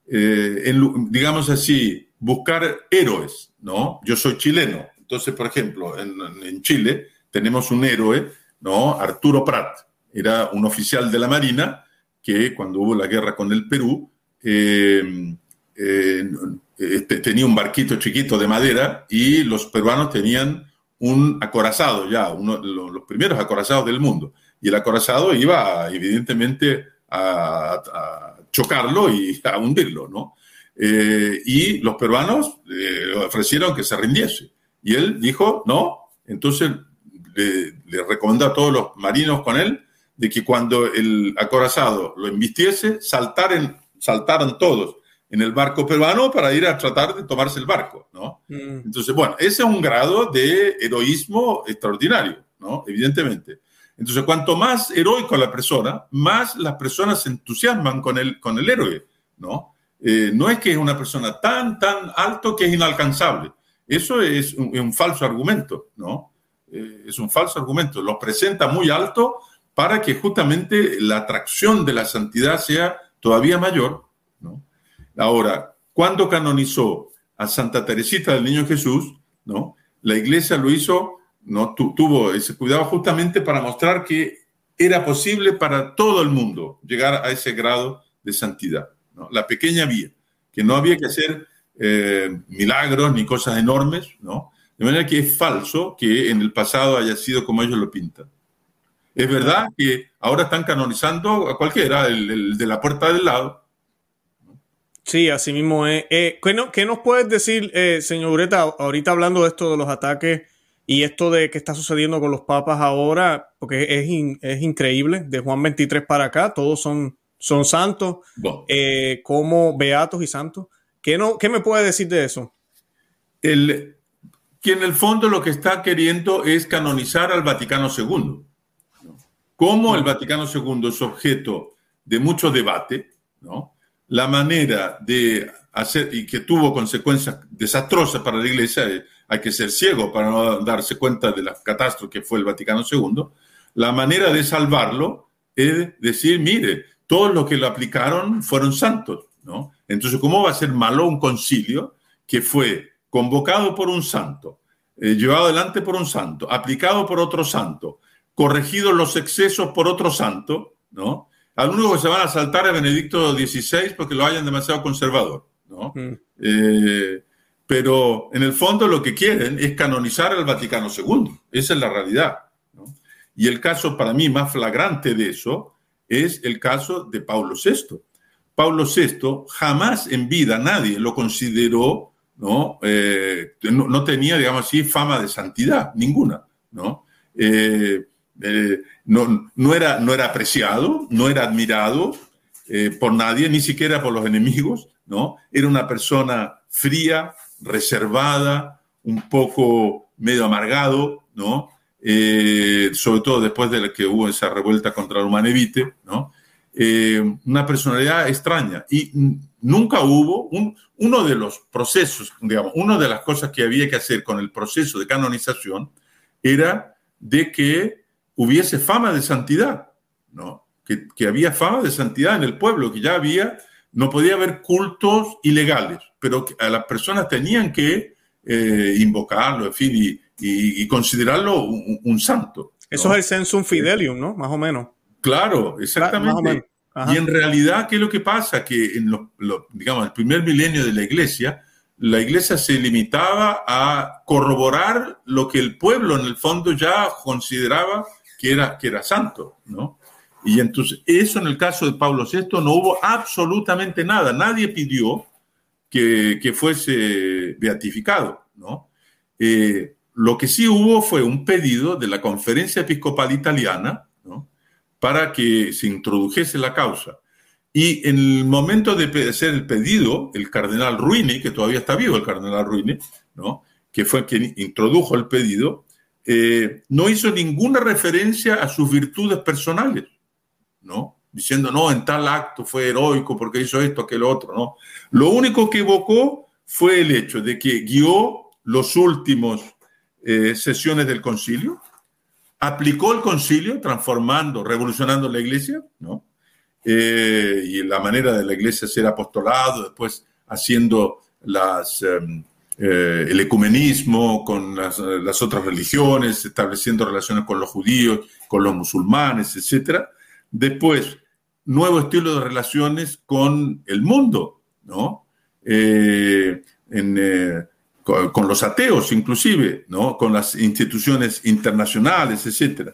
[SPEAKER 2] eh, digamos así, buscar héroes. ¿no? Yo soy chileno, entonces, por ejemplo, en, Chile tenemos un héroe, ¿no? Arturo Prat, era un oficial de la Marina que cuando hubo la guerra con el Perú, eh, eh, este, tenía un barquito chiquito de madera y los peruanos tenían un acorazado ya, uno de los primeros acorazados del mundo. Y el acorazado iba evidentemente a, chocarlo y a hundirlo, ¿no? Eh, y los peruanos ofrecieron que se rindiese. Y él dijo, no. Entonces le, recomendó a todos los marinos con él de que cuando el acorazado lo embistiese, saltaran, saltaran todos en el barco peruano para ir a tratar de tomarse el barco, ¿no? Mm. Entonces, bueno, ese es un grado de heroísmo extraordinario, ¿no? Evidentemente. Entonces, cuanto más heroico la persona, más las personas se entusiasman con el, con el héroe, ¿no? Eh, no es que es una persona tan, tan alto que es inalcanzable. Eso es un, falso argumento, ¿no? Eh, es un falso argumento. Lo presenta muy alto para que justamente la atracción de la santidad sea todavía mayor, ¿no? Ahora, cuando canonizó a Santa Teresita del Niño Jesús, ¿no? La iglesia lo hizo no tuvo ese cuidado justamente para mostrar que era posible para todo el mundo llegar a ese grado de santidad. La pequeña vía, que no había que hacer eh, milagros ni cosas enormes, ¿no? De manera que es falso que en el pasado haya sido como ellos lo pintan. Es verdad que ahora están canonizando a cualquiera, el, de la puerta del lado.
[SPEAKER 1] Sí, así mismo es. Eh, ¿qué, nos puedes decir, eh, señor Ureta, ahorita hablando de esto de los ataques y esto de que está sucediendo con los papas ahora, porque es, es increíble, de Juan 23 para acá, todos son, son santos, eh, como beatos y santos. ¿Qué, no, ¿Qué me puede decir de eso?
[SPEAKER 2] El, que en el fondo lo que está queriendo es canonizar al Vaticano II. Como el Vaticano II es objeto de mucho debate, ¿no? la manera de hacer, y que tuvo consecuencias desastrosas para la Iglesia, hay que ser ciego para no darse cuenta de la catástrofe que fue el Vaticano II, la manera de salvarlo es decir, mire, todos los que lo aplicaron fueron santos, ¿no? Entonces, ¿cómo va a ser malo un concilio que fue convocado por un santo, eh, llevado adelante por un santo, aplicado por otro santo, corregido los excesos por otro santo, ¿no? Al único que se van a saltar es Benedicto XVI porque lo hayan demasiado conservador, ¿no? Mm. Eh, pero en el fondo lo que quieren es canonizar al Vaticano II. Esa es la realidad. Y el caso para mí más flagrante de eso es el caso de Pablo VI. Pablo VI jamás en vida nadie lo consideró, ¿no? Eh, no, tenía, digamos así, fama de santidad, ninguna, ¿no? Eh, eh, no, no, era, no era apreciado, no era admirado por nadie, ni siquiera por los enemigos, ¿no? Era una persona fría, reservada, un poco medio amargado, ¿no? Sobre todo después de que hubo esa revuelta contra el Humanevite, ¿no? Eh, una personalidad extraña. Y nunca hubo uno de los procesos, digamos, una de las cosas que había que hacer con el proceso de canonización era de que hubiese fama de santidad, ¿no? Que, que había fama de santidad en el pueblo, que ya había no podía haber cultos ilegales, pero a las personas tenían que eh, invocarlo, en fin, y, considerarlo un, santo.
[SPEAKER 1] Eso es el sensum fidelium, ¿no? Más o menos.
[SPEAKER 2] Claro, exactamente. Y en realidad, ¿qué es lo que pasa? Que en lo, digamos, el primer milenio de la iglesia, la iglesia se limitaba a corroborar lo que el pueblo en el fondo ya consideraba que era, que era santo, ¿no? Y entonces, eso en el caso de Pablo VI no hubo absolutamente nada. Nadie pidió que, que fuese beatificado, ¿no? Eh, lo que sí hubo fue un pedido de la Conferencia Episcopal Italiana, ¿no? Para que se introdujese la causa. Y en el momento de hacer el pedido, el cardenal Ruini, que todavía está vivo el cardenal Ruini, ¿no? que fue quien introdujo el pedido, eh, no hizo ninguna referencia a sus virtudes personales. ¿no? Diciendo, no, en tal acto fue heroico porque hizo esto, aquel otro, ¿no? Lo único que evocó fue el hecho de que guió los últimos eh, sesiones del concilio, aplicó el concilio transformando, revolucionando la iglesia, ¿no? Eh, y la manera de la iglesia ser apostolado, después haciendo las, em, eh, el ecumenismo con las, otras religiones, estableciendo relaciones con los judíos, con los musulmanes, etcétera. Después, nuevo estilo de relaciones con el mundo, ¿no? Eh, eh, con, los ateos inclusive, ¿no? Con las instituciones internacionales, etc.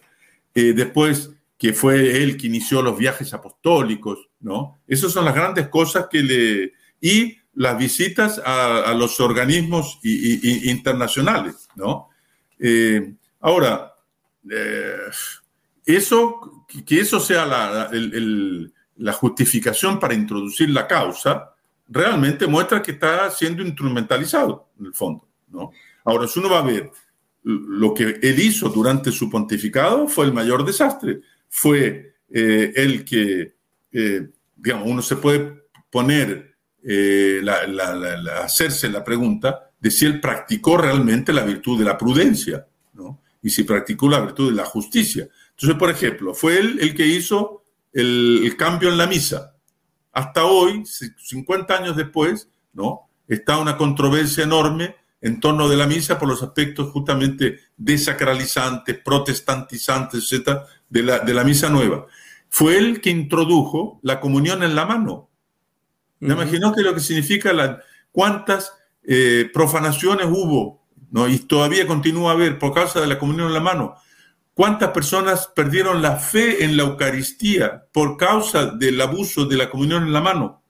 [SPEAKER 2] Eh, después, que fue él que inició los viajes apostólicos, ¿no? Esas son las grandes cosas que le... Y las visitas a, los organismos internacionales, ¿no? ahora, eso que eso sea la, justificación para introducir la causa, realmente muestra que está siendo instrumentalizado, en el fondo. Ahora, si uno va a ver lo que él hizo durante su pontificado fue el mayor desastre. Fue eh, el que, eh, digamos, uno se puede poner, eh, hacerse la pregunta de si él practicó realmente la virtud de la prudencia, ¿no? Y si practicó la virtud de la justicia. Entonces, por ejemplo, fue él el que hizo el, cambio en la misa. Hasta hoy, 50 años después, ¿no? Está una controversia enorme en torno de la misa por los aspectos justamente desacralizantes, protestantizantes, etc., de la, de la misa nueva. Fue él que introdujo la comunión en la mano. ¿Me imaginó que lo que significa la, cuántas eh, profanaciones hubo, ¿no? y todavía continúa a haber por causa de la comunión en la mano? ¿Cuántas personas perdieron la fe en la Eucaristía por causa del abuso de la comunión en la mano?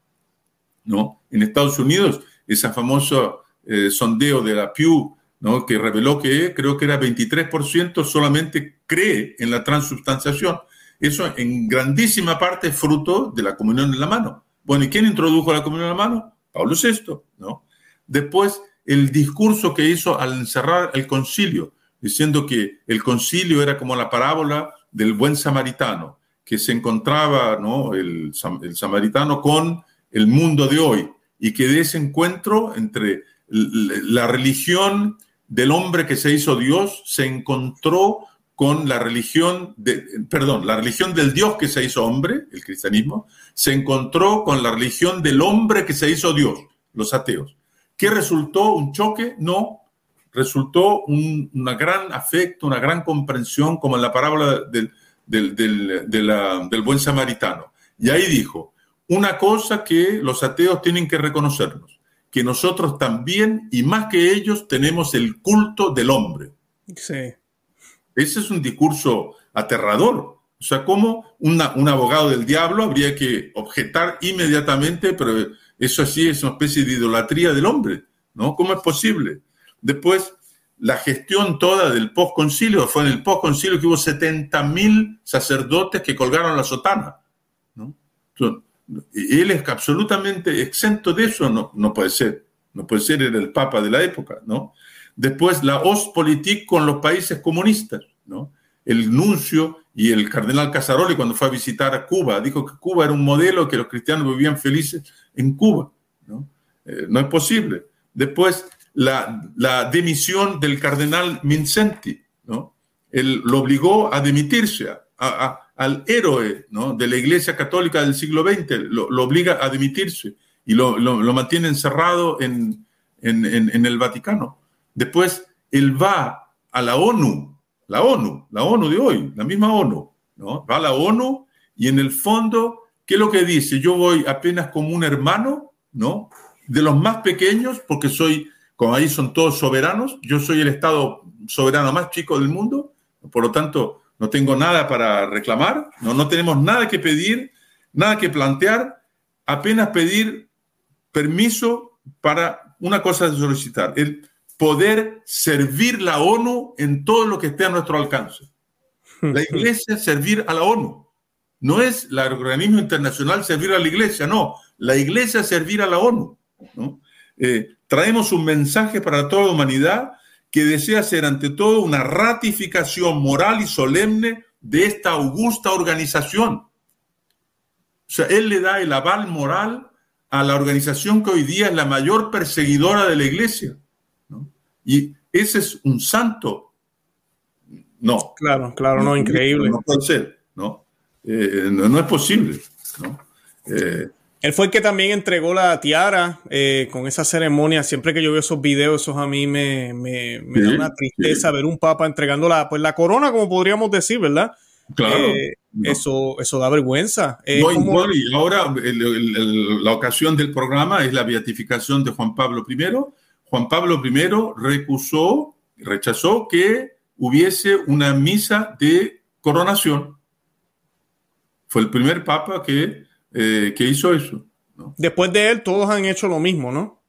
[SPEAKER 2] ¿No? En Estados Unidos, ese famoso eh, sondeo de la Pew, ¿no? que reveló que creo que era 23% solamente cree en la transubstanciación. Eso en grandísima parte es fruto de la comunión en la mano. Bueno, ¿y quién introdujo la comunión en la mano? Pablo VI, ¿no? Después, el discurso que hizo al encerrar el concilio, diciendo que el concilio era como la parábola del buen samaritano, que se encontraba ¿no? el, el samaritano con el mundo de hoy, y que de ese encuentro entre la religión del hombre que se hizo Dios se encontró con la religión, de, perdón, la religión del Dios que se hizo hombre, el cristianismo, se encontró con la religión del hombre que se hizo Dios, los ateos. ¿Qué resultó? ¿Un choque? No, resultó un gran afecto, una gran comprensión, como en la parábola del, del, buen samaritano. Y ahí dijo, una cosa que los ateos tienen que reconocernos, que nosotros también, y más que ellos, tenemos el culto del hombre. Sí. Ese es un discurso aterrador. O sea, ¿cómo un abogado del diablo habría que objetar inmediatamente, pero eso sí es una especie de idolatría del hombre, ¿no? ¿Cómo es posible? Después, la gestión toda del postconcilio, fue en el postconcilio que hubo 70.000 sacerdotes que colgaron la sotana. ¿no? él es absolutamente exento de eso, no, no puede ser. No puede ser, era el papa de la época, ¿no? Después, la Ostpolitik con los países comunistas, ¿no? El nuncio y el cardenal Casaroli, cuando fue a visitar a Cuba, dijo que Cuba era un modelo, que los cristianos vivían felices en Cuba, ¿no? Eh, no es posible. Después, la, la dimisión del cardenal Mincenti, ¿no? Él lo obligó a dimitirse, al héroe ¿no? de la Iglesia Católica del siglo XX, lo, obliga a dimitirse y lo, lo, mantiene encerrado en, en, en, el Vaticano. Después, él va a la ONU, la ONU, la ONU de hoy, la misma ONU, ¿no? va a la ONU y en el fondo, ¿qué es lo que dice? Yo voy apenas como un hermano, ¿no? De los más pequeños, porque soy como ahí son todos soberanos, yo soy el Estado soberano más chico del mundo, por lo tanto no tengo nada para reclamar, no, no tenemos nada que pedir, nada que plantear, apenas pedir permiso para una cosa de solicitar, el poder servir la ONU en todo lo que esté a nuestro alcance. <laughs> La iglesia servir a la ONU. No es el organismo internacional servir a la iglesia, no. La iglesia servir a la ONU. ¿no? Eh, traemos un mensaje para toda la humanidad que desea ser ante todo una ratificación moral y solemne de esta augusta organización. O sea, él le da el aval moral a la organización que hoy día es la mayor perseguidora de la iglesia. Y ese es un santo. No.
[SPEAKER 1] Claro, claro, no, increíble.
[SPEAKER 2] No puede ser, ¿no? Eh, no, es posible, ¿no?
[SPEAKER 1] Eh, él fue el que también entregó la tiara eh, con esa ceremonia. Siempre que yo veo esos videos, eso a mí me, me, da una tristeza ver un papa entregando la, pues, la corona, como podríamos decir, ¿verdad?
[SPEAKER 2] Claro.
[SPEAKER 1] Eh, eso, eso da vergüenza.
[SPEAKER 2] y ahora la ocasión del programa es la beatificación de Juan Pablo I. Juan Pablo I recusó, rechazó que hubiese una misa de coronación. Fue el primer papa que eh, que hizo eso.
[SPEAKER 1] Después de él, todos han hecho lo mismo, ¿no?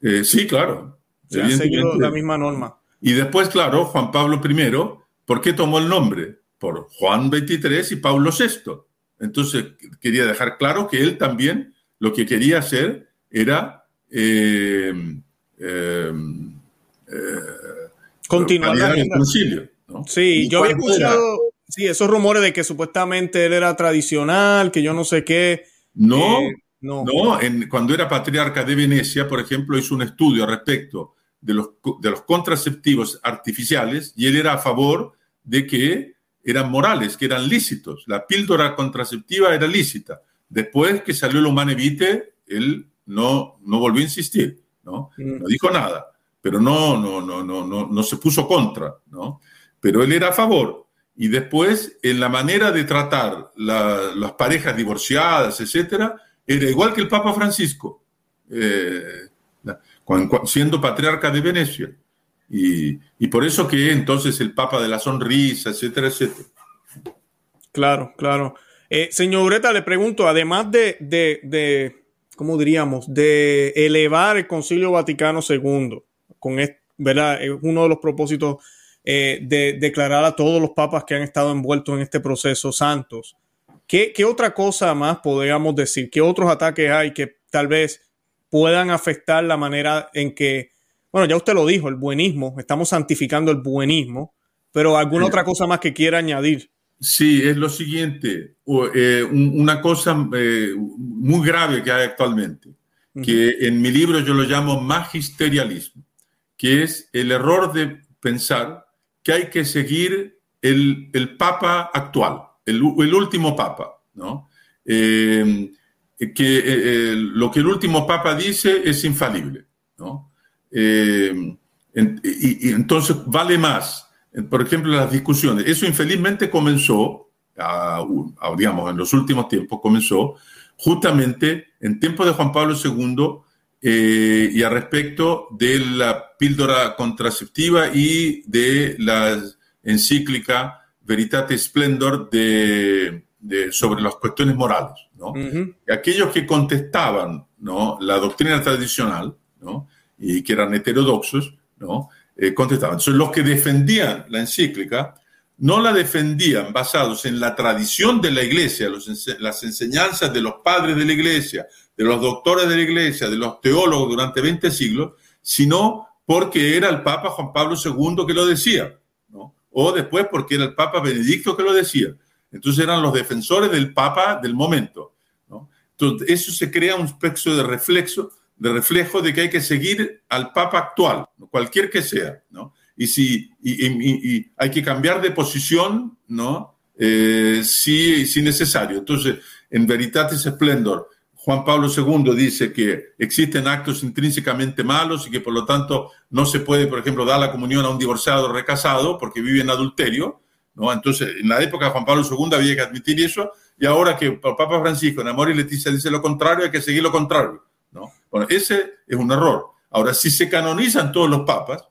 [SPEAKER 2] Eh, sí, claro.
[SPEAKER 1] Se ha seguido la misma norma.
[SPEAKER 2] Y después, claro, Juan Pablo I, ¿por qué tomó el nombre? Por Juan XXIII y Pablo VI. Entonces, quería dejar claro que él también lo que quería hacer era eh,
[SPEAKER 1] continuar la
[SPEAKER 2] agenda. concilio.
[SPEAKER 1] Sí, yo había escuchado sí, esos rumores de que supuestamente él era tradicional, que yo no sé qué.
[SPEAKER 2] No, eh, no. no en, cuando era patriarca de Venecia, por ejemplo, hizo un estudio respecto de los, de los contraceptivos artificiales y él era a favor de que eran morales, que eran lícitos. La píldora contraceptiva era lícita. Después que salió el Humane Vitae, él no, no volvió a insistir, ¿no? Mm. No dijo nada, pero no, no, no, no, no, no se puso contra, ¿no? Pero él era a favor. Y después, en la manera de tratar las parejas divorciadas, etcétera, era igual que el Papa Francisco, eh, siendo patriarca de Venecia. Y, y, por eso que entonces el Papa de la Sonrisa, etcétera, etcétera.
[SPEAKER 1] Claro, claro. Eh, señor Ureta, le pregunto, además de, de, de, ¿cómo diríamos?, de elevar el Concilio Vaticano II, con ¿verdad? Es uno de los propósitos eh, de declarar a todos los papas que han estado envueltos en este proceso santos. ¿Qué, ¿Qué, otra cosa más podríamos decir? ¿Qué otros ataques hay que tal vez puedan afectar la manera en que bueno, ya usted lo dijo, el buenismo, estamos santificando el buenismo, pero alguna otra cosa más que quiera añadir.
[SPEAKER 2] Sí, es lo siguiente, eh, una cosa eh, muy grave que hay actualmente, que en mi libro yo lo llamo magisterialismo, que es el error de pensar que hay que seguir el, Papa actual, el, último Papa, ¿no? Eh, que lo que el último Papa dice es infalible, ¿no? Eh, y, entonces vale más, por ejemplo, las discusiones. Eso infelizmente comenzó, digamos, en los últimos tiempos, comenzó justamente en tiempos de Juan Pablo II eh, y a respecto de la píldora contraceptiva y de la encíclica Veritate Splendor de, sobre las cuestiones morales. ¿no? Aquellos que contestaban ¿no? la doctrina tradicional, ¿no? y que eran heterodoxos, ¿no? Eh, contestaban. Entonces, los que defendían la encíclica no la defendían basados en la tradición de la iglesia, las enseñanzas de los padres de la iglesia, de los doctores de la iglesia, de los teólogos durante 20 siglos, sino porque era el Papa Juan Pablo II que lo decía, o después porque era el Papa Benedicto que lo decía. Entonces eran los defensores del Papa del momento. ¿no? Entonces, eso se crea un espectro de reflexo de reflejo de que hay que seguir al Papa actual, cualquier que sea. Y si y, hay que cambiar de posición, ¿no? Eh, si, si necesario. Entonces, en Veritatis Splendor, Juan Pablo II dice que existen actos intrínsecamente malos y que por lo tanto no se puede, por ejemplo, dar la comunión a un divorciado recasado porque vive en adulterio, ¿no? Entonces, en la época de Juan Pablo II había que admitir eso y ahora que el Papa Francisco en Amor y Leticia dice lo contrario, hay que seguir lo contrario. Bueno, ese es un error. Ahora, si se canonizan todos los papas,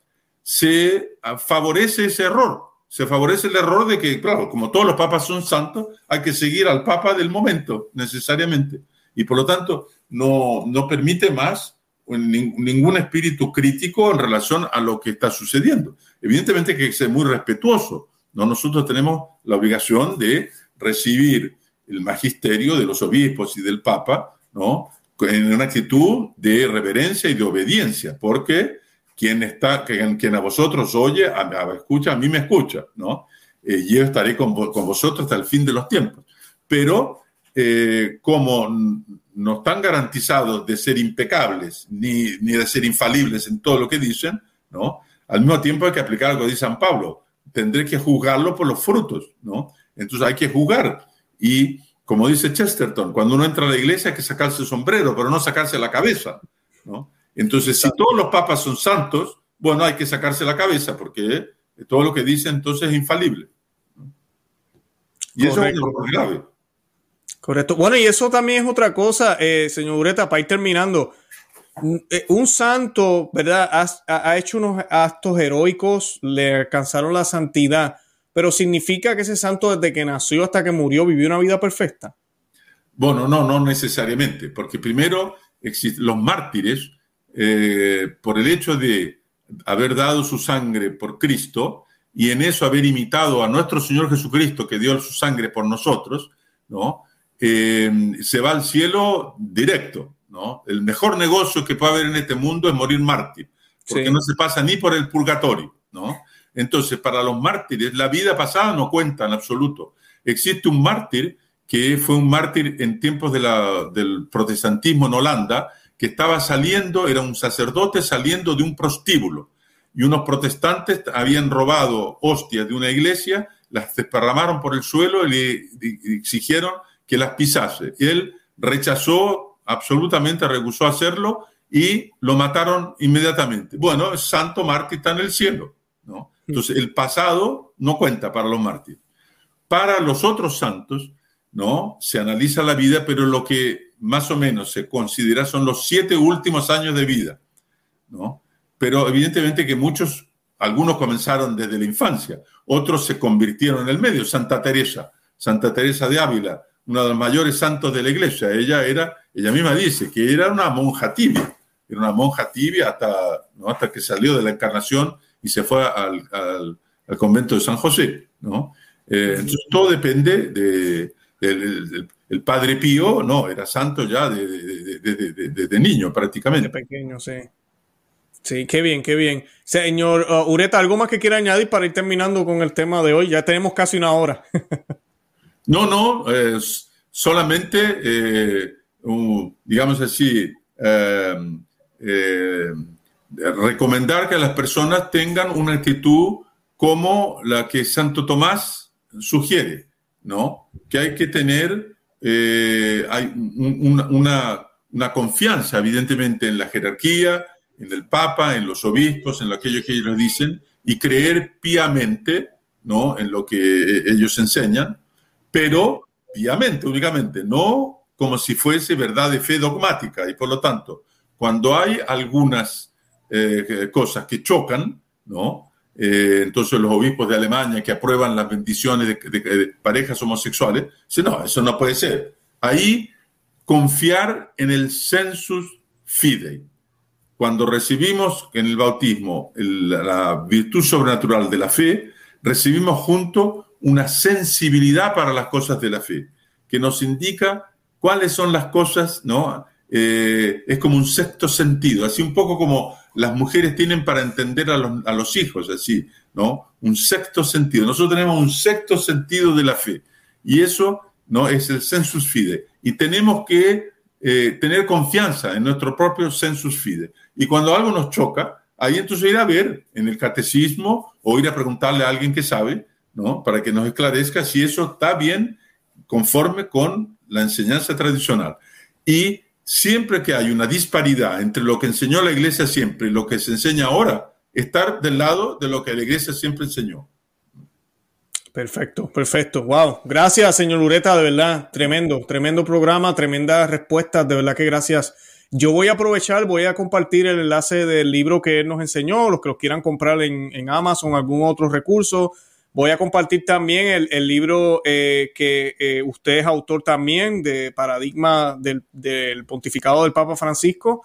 [SPEAKER 2] se favorece ese error. Se favorece el error de que, claro, como todos los papas son santos, hay que seguir al papa del momento, necesariamente. Y por lo tanto, no, no permite más ningún espíritu crítico en relación a lo que está sucediendo. Evidentemente que hay que ser muy respetuoso. ¿no? Nosotros tenemos la obligación de recibir el magisterio de los obispos y del papa, ¿no? en una actitud de reverencia y de obediencia, porque quien, está, quien, a vosotros oye, a, escucha, a mí me escucha, ¿no? Eh, yo estaré con, vosotros hasta el fin de los tiempos. Pero eh, como no están garantizados de ser impecables ni, ni, de ser infalibles en todo lo que dicen, ¿no? Al mismo tiempo hay que aplicar algo de San Pablo. Tendré que juzgarlo por los frutos, ¿no? Entonces hay que juzgar. Y como dice Chesterton, cuando uno entra a la iglesia hay que sacarse el sombrero, pero no sacarse la cabeza. ¿no? Entonces, si todos los papas son santos, bueno, hay que sacarse la cabeza, porque todo lo que dice entonces es infalible. Y eso es lo grave.
[SPEAKER 1] Correcto. Bueno, y eso también es otra cosa, eh, señor Ureta, para ir terminando. Eh, un santo, ¿verdad? Ha, ha, hecho unos actos heroicos, le alcanzaron la santidad pero significa que ese santo desde que nació hasta que murió vivió una vida perfecta.
[SPEAKER 2] Bueno, no, no necesariamente, porque primero los mártires, eh, por el hecho de haber dado su sangre por Cristo y en eso haber imitado a nuestro Señor Jesucristo que dio su sangre por nosotros, ¿no? Eh, se va al cielo directo, ¿no? El mejor negocio que puede haber en este mundo es morir mártir, porque no se pasa ni por el purgatorio, ¿no? Entonces, para los mártires, la vida pasada no cuenta en absoluto. Existe un mártir que fue un mártir en tiempos del protestantismo en Holanda, que estaba saliendo, era un sacerdote saliendo de un prostíbulo. Y unos protestantes habían robado hostias de una iglesia, las desparramaron por el suelo y le exigieron que las pisase. Él rechazó, absolutamente rehusó hacerlo y lo mataron inmediatamente. Bueno, es santo mártir está en el cielo. ¿no? Entonces, el pasado no cuenta para los mártires. Para los otros santos, ¿no? Se analiza la vida, pero lo que más o menos se considera son los siete últimos años de vida, ¿no? Pero evidentemente que muchos, algunos comenzaron desde la infancia, otros se convirtieron en el medio. Santa Teresa, Santa Teresa de Ávila, una de los mayores santos de la iglesia, ella era, ella misma dice que era una monja tibia, era una monja tibia hasta, hasta que salió de la encarnación y se fue al, al, convento de San José, ¿no? Eh, entonces todo depende de, el, padre Pío, no, era santo ya desde niño prácticamente.
[SPEAKER 1] De pequeño, sí. Sí, qué bien, qué bien. Señor uh, Ureta, ¿algo más que quiera añadir para ir terminando con el tema de hoy? Ya tenemos casi una hora. <laughs>
[SPEAKER 2] no, no, solamente, eh, digamos así, em, eh, recomendar que las personas tengan una actitud como la que Santo Tomás sugiere, ¿no? Que hay que tener eh, hay una, confianza, evidentemente, en la jerarquía, en el Papa, en los obispos, en lo aquello que ellos dicen, y creer piamente, ¿no? En lo que eh, ellos enseñan, pero piamente únicamente, no como si fuese verdad de fe dogmática. Y por lo tanto, cuando hay algunas eh, cosas que chocan, ¿no? Eh, entonces los obispos de Alemania que aprueban las bendiciones de, parejas homosexuales, dicen, no, eso no puede ser. Ahí confiar en el sensus fidei. Cuando recibimos en el bautismo la virtud sobrenatural de la fe, recibimos junto una sensibilidad para las cosas de la fe, que nos indica cuáles son las cosas, ¿no? Eh, es como un sexto sentido, así un poco como las mujeres tienen para entender a los, hijos, así, ¿no? Un sexto sentido. Nosotros tenemos un sexto sentido de la fe y eso, ¿no? Es el sensus fide. Y tenemos que eh, tener confianza en nuestro propio sensus fide. Y cuando algo nos choca, ahí entonces ir a ver en el catecismo o ir a preguntarle a alguien que sabe, Para que nos esclarezca si eso está bien conforme con la enseñanza tradicional. Y siempre que hay una disparidad entre lo que enseñó la iglesia siempre y lo que se enseña ahora, estar del lado de lo que la iglesia siempre enseñó.
[SPEAKER 1] Perfecto, perfecto. Wow. Gracias, señor Ureta, de verdad. Tremendo, tremendo programa, tremendas respuestas. De verdad que gracias. Yo voy a aprovechar, voy a compartir el enlace del libro que él nos enseñó, los que lo quieran comprar en, en Amazon, algún otro recurso. Voy a compartir también el, libro eh, que eh, usted es autor también de Paradigma del, Pontificado del Papa Francisco.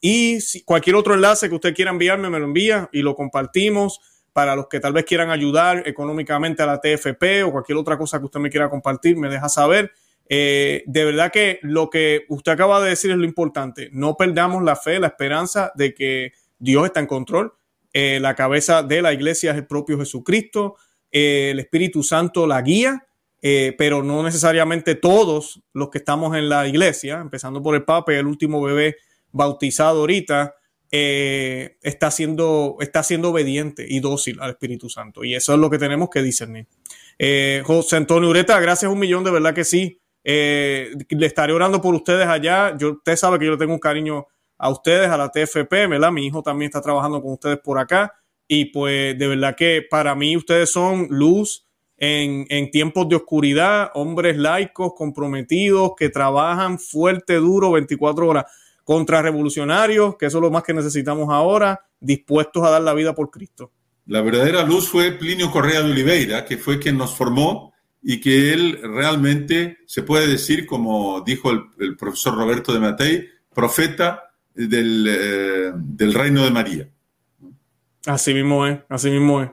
[SPEAKER 1] y cualquier otro enlace que usted quiera enviarme, me lo envía y lo compartimos para los que tal vez quieran ayudar económicamente a la TFP o cualquier otra cosa que usted me quiera compartir, me deja saber. Eh, de verdad que lo que usted acaba de decir es lo importante. No perdamos la fe, la esperanza de que Dios está en control eh, la cabeza de la iglesia es el propio Jesucristo, eh, el Espíritu Santo la guía, eh, pero no necesariamente todos los que estamos en la iglesia, empezando por el Papa y el último bebé bautizado ahorita, está, siendo, está siendo obediente y dócil al Espíritu Santo. Y eso es lo que tenemos que discernir. José Antonio Ureta, gracias un millón, de verdad que sí. le estaré orando por ustedes allá. Yo, usted sabe que yo tengo un cariño a ustedes, a la TFP, ¿verdad? Mi hijo también está trabajando con ustedes por acá y pues de verdad que para mí ustedes son luz en, tiempos de oscuridad, hombres laicos, comprometidos, que trabajan fuerte, duro, 24 horas, contra revolucionarios, que eso es lo más que necesitamos ahora, dispuestos a dar la vida por Cristo.
[SPEAKER 2] La verdadera luz fue Plinio Correa de Oliveira, que fue quien nos formó y que él realmente se puede decir, como dijo el, el profesor Roberto de Matei, profeta del, eh, del reino de María.
[SPEAKER 1] Así mismo es, así mismo es.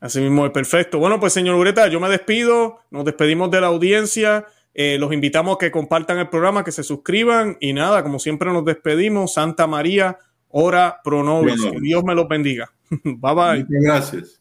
[SPEAKER 1] Así mismo es, perfecto. Bueno, pues señor Ureta, yo me despido, nos despedimos de la audiencia, eh, los invitamos a que compartan el programa, que se suscriban y nada, como siempre nos despedimos, Santa María, ora pro nobis. Que Dios me los bendiga. <laughs> bye bye.
[SPEAKER 2] Muchas gracias.